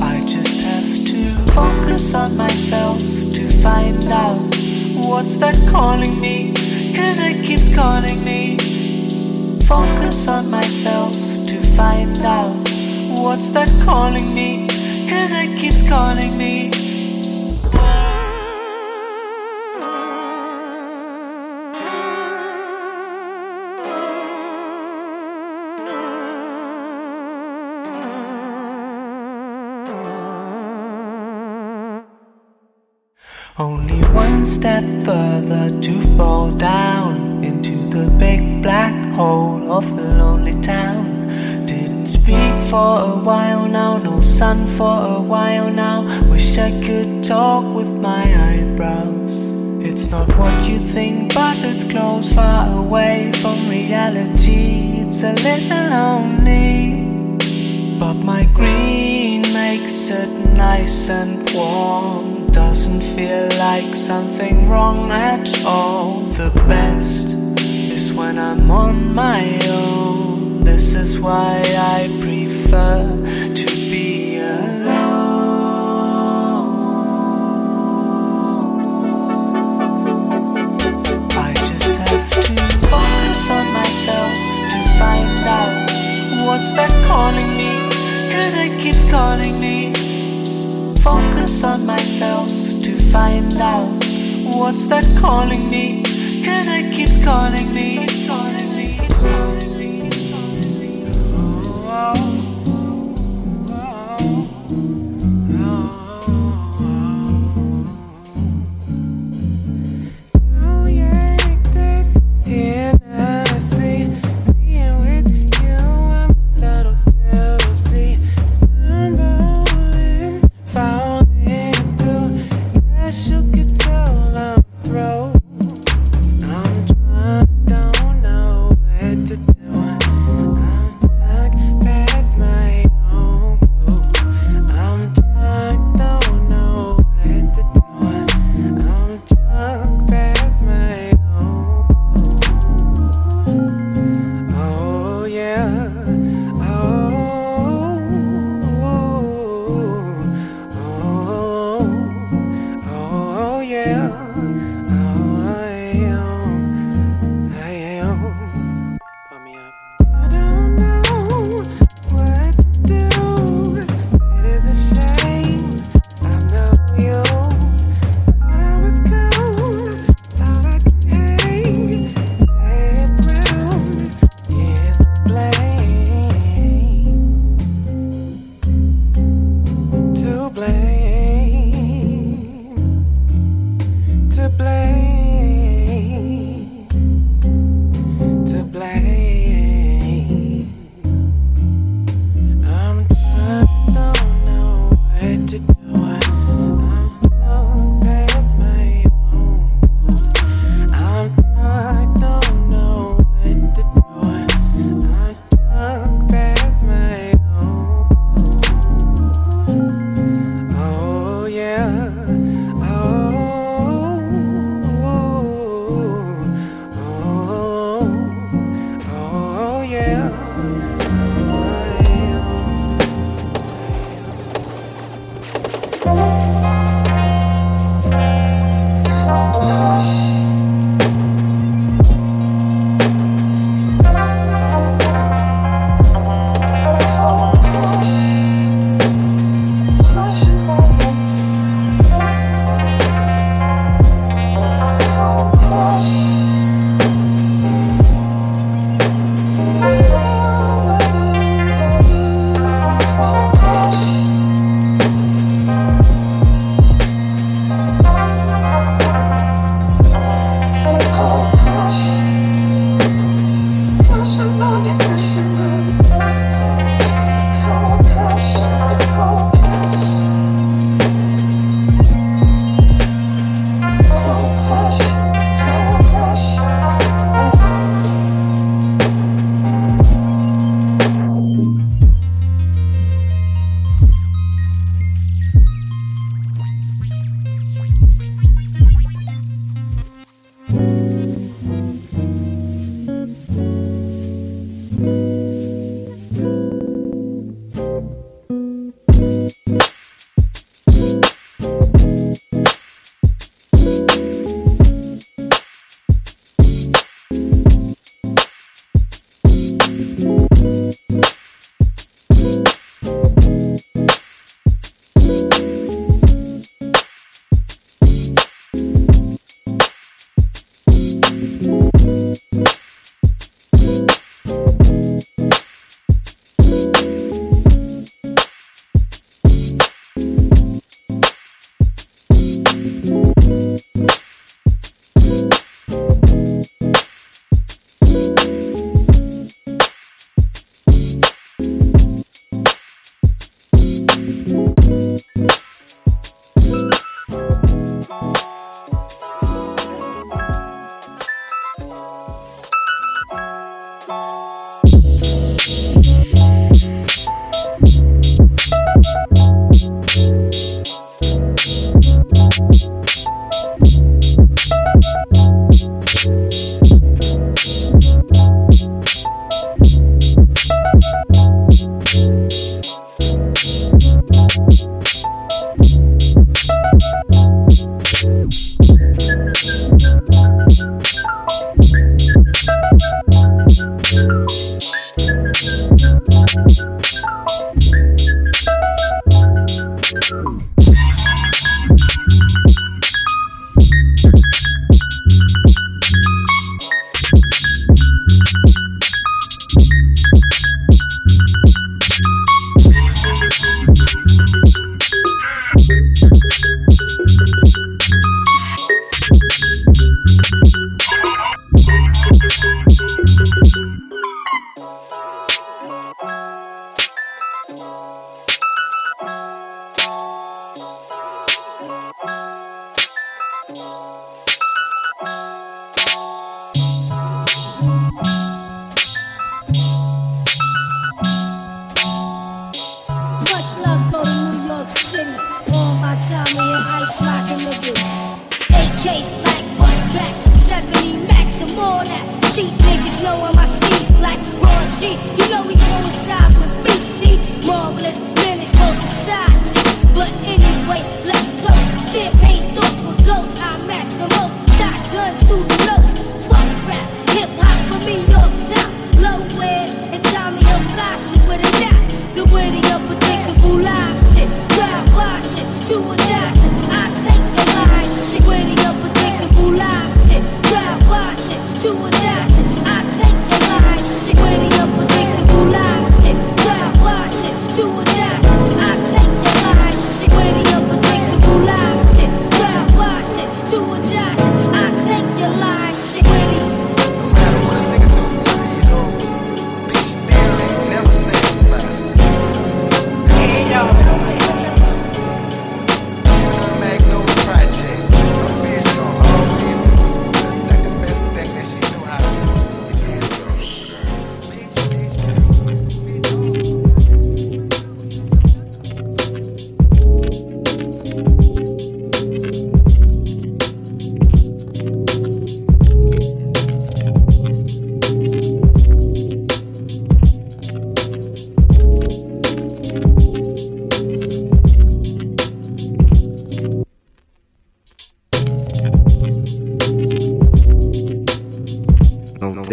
Speaker 10: I just have to focus on myself to find out what's that calling me. Cause it keeps calling me. Focus on myself to find out what's that calling me. Cause it keeps calling me. Only one step further to fall down into the big black hole of a lonely town. Didn't speak for a while now, no sun for a while now. Wish I could talk with my eyebrows. It's not what you think, but it's close, far away from reality. It's a little lonely. But my green makes it nice and warm. Doesn't feel like something wrong at all. The best is when I'm on my own. This is why I prefer to be alone. I just have to focus on myself to find out what's that calling me. Cause it keeps calling me. Focus on myself to find out what's that calling me. Cause it keeps calling me. It's calling me. It's calling me. It's calling me. Oh,
Speaker 11: Oh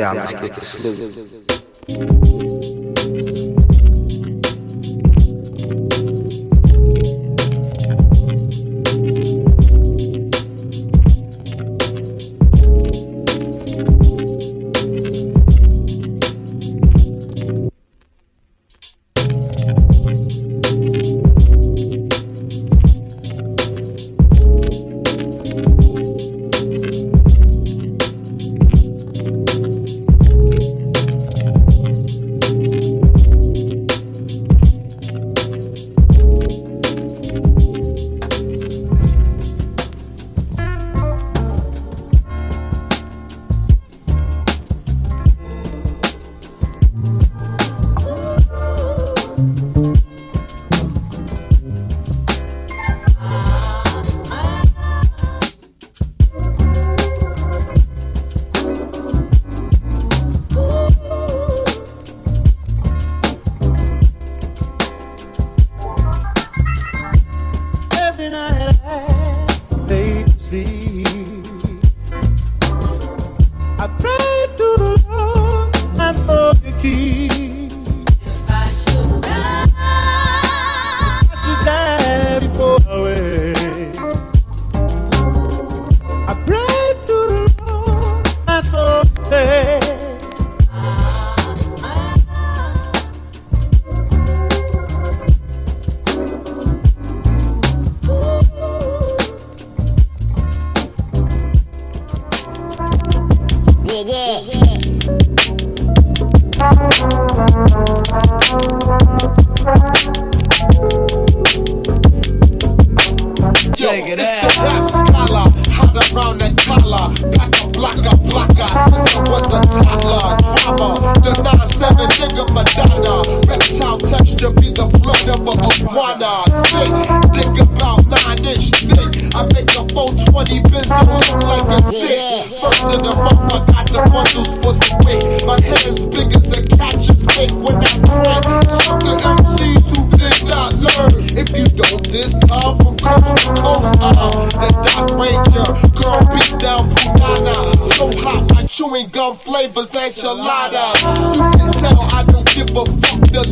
Speaker 12: 样子一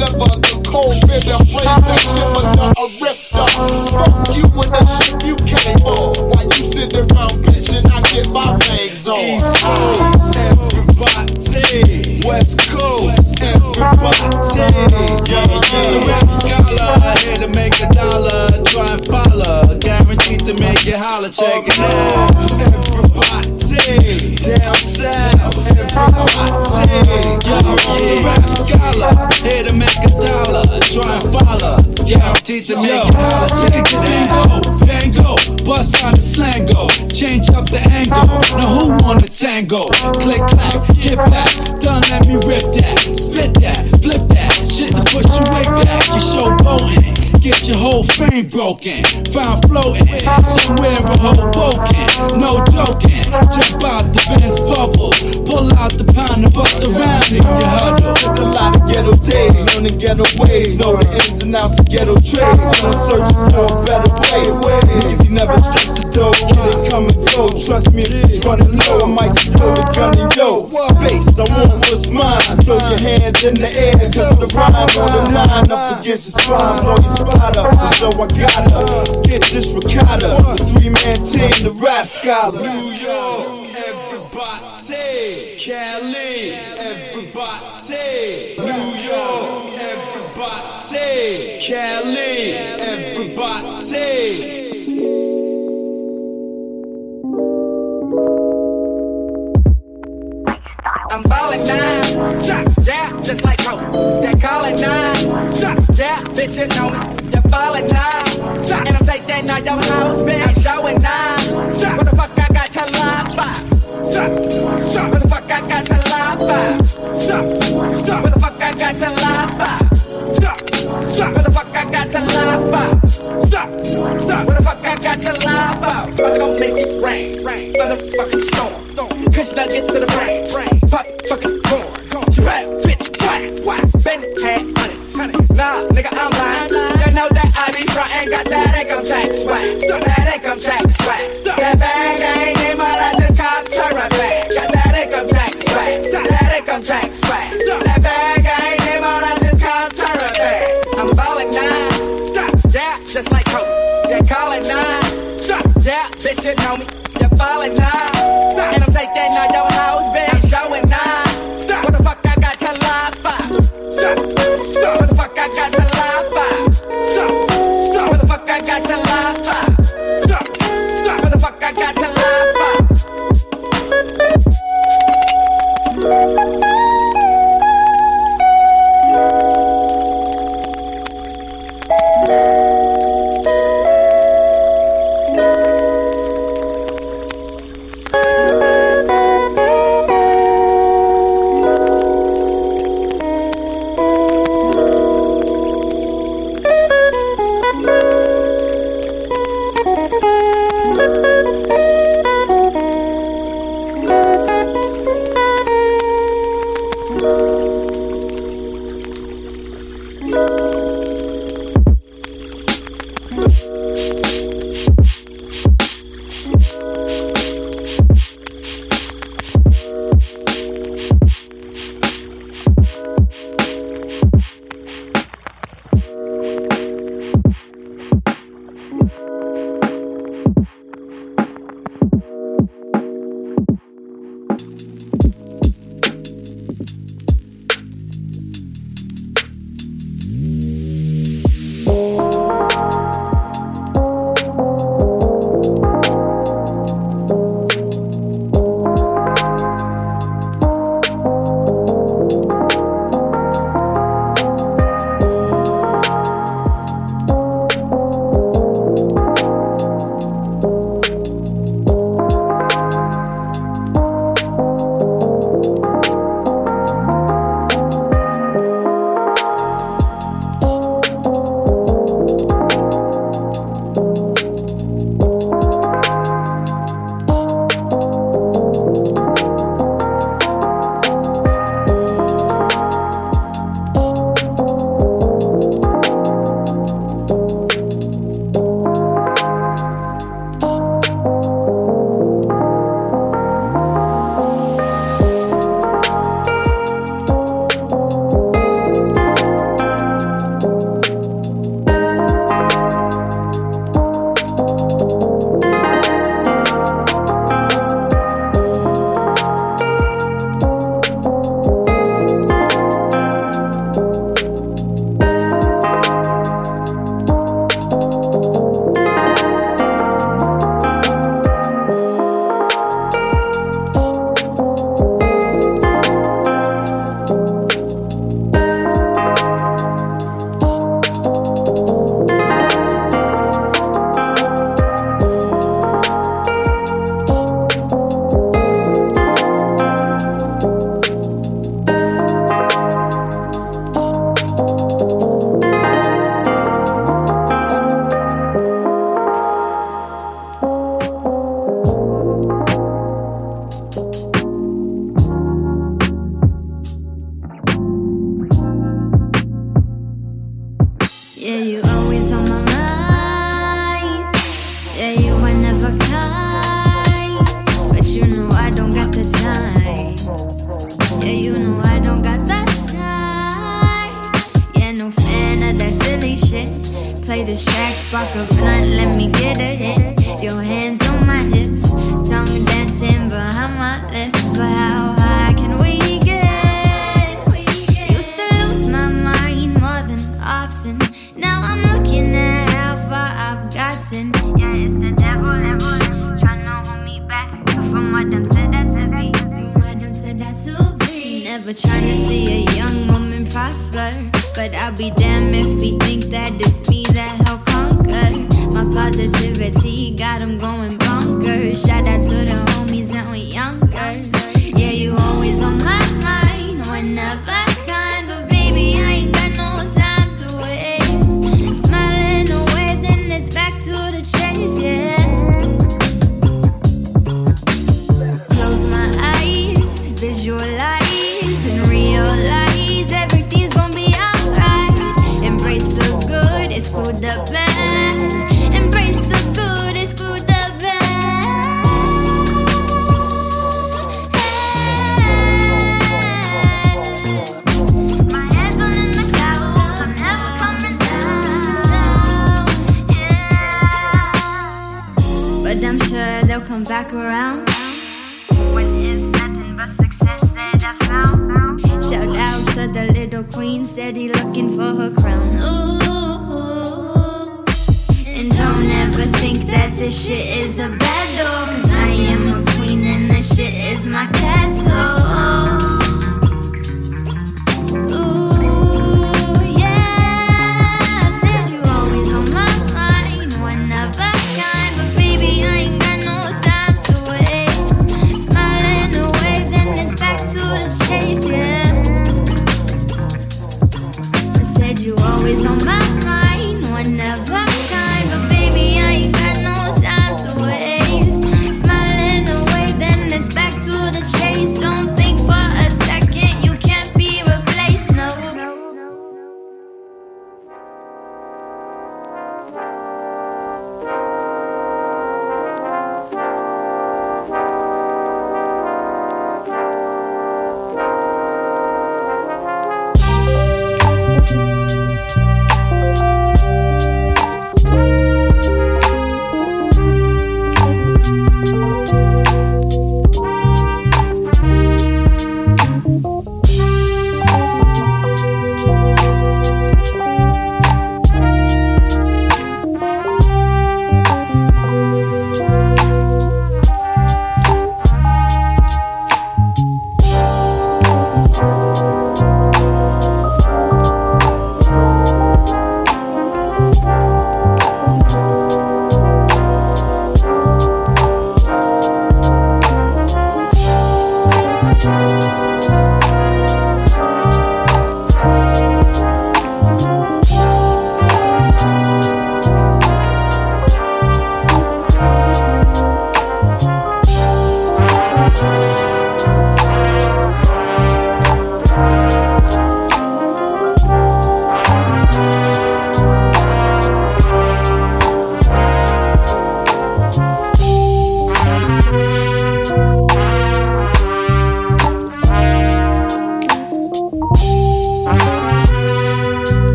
Speaker 13: Deliver the cold bitter phrase that the rifter. Fuck you and the shit you came on. While you sit around bitching, I get my legs on.
Speaker 14: East Coast, everybody. West Coast, everybody. Yeah, yeah. The rap scholar, here to make a dollar. Try and follow, guaranteed to make it holler. Check it out. Down south, everybody. Yo, I'm the rap scholar, here to make a dollar. Try and follow, guaranteed to make it holler. Check it out. Bango, bust out the slango, change up the angle. Now who want a tango? Click clack, hit back, done let me rip that, spit that, flip that, shit to push you way back. You show boating, get your whole frame broken, found floating somewhere a Hoboken. No joking, jump out the Benz bubble, pull out the pound and bust around in your huddle.
Speaker 15: Lived a lot of ghetto days, learning ghetto ways, know the ins and outs of ghetto trades. And I'm for a better way. If you never stress dough, kid it come and go. Trust me, it's running low, I might just throw the gun and yo. Face, I want what's mine. Throw your hands in the air, cause the rhyme on the line up against your spine. Blow your spot up, the show I gotta get this ricotta. The three man team, the rap scholar.
Speaker 14: New York, everybody. Cali, everybody. New York, everybody. Cali, everybody.
Speaker 16: I'm falling down. Stop, yeah, just like Kobe. They're calling nine. Stop, yeah, bitch, you know me. You're falling now. Stop, and I'm taking all your hoes, bitch. I'm showing now. Stop, what the fuck I got to lie about? Stop, stop, what the fuck I got to lie about? Stop, stop, what the fuck I got to lie about? Stop, stop, what the fuck I got to lie about? Stop, stop, what the fuck I got to lie about? Brother, gon' make it rain, rain, motherfucking storm, storm. Kush nuggets to the brain. Pop fucking corn. She rap, bitch, whack, whack. Been had hundreds. Nah, nigga, I'm lying. You know that I be frontin', got that income tax swag. That income tax swag. That bag ain't in, but I just cop turn back.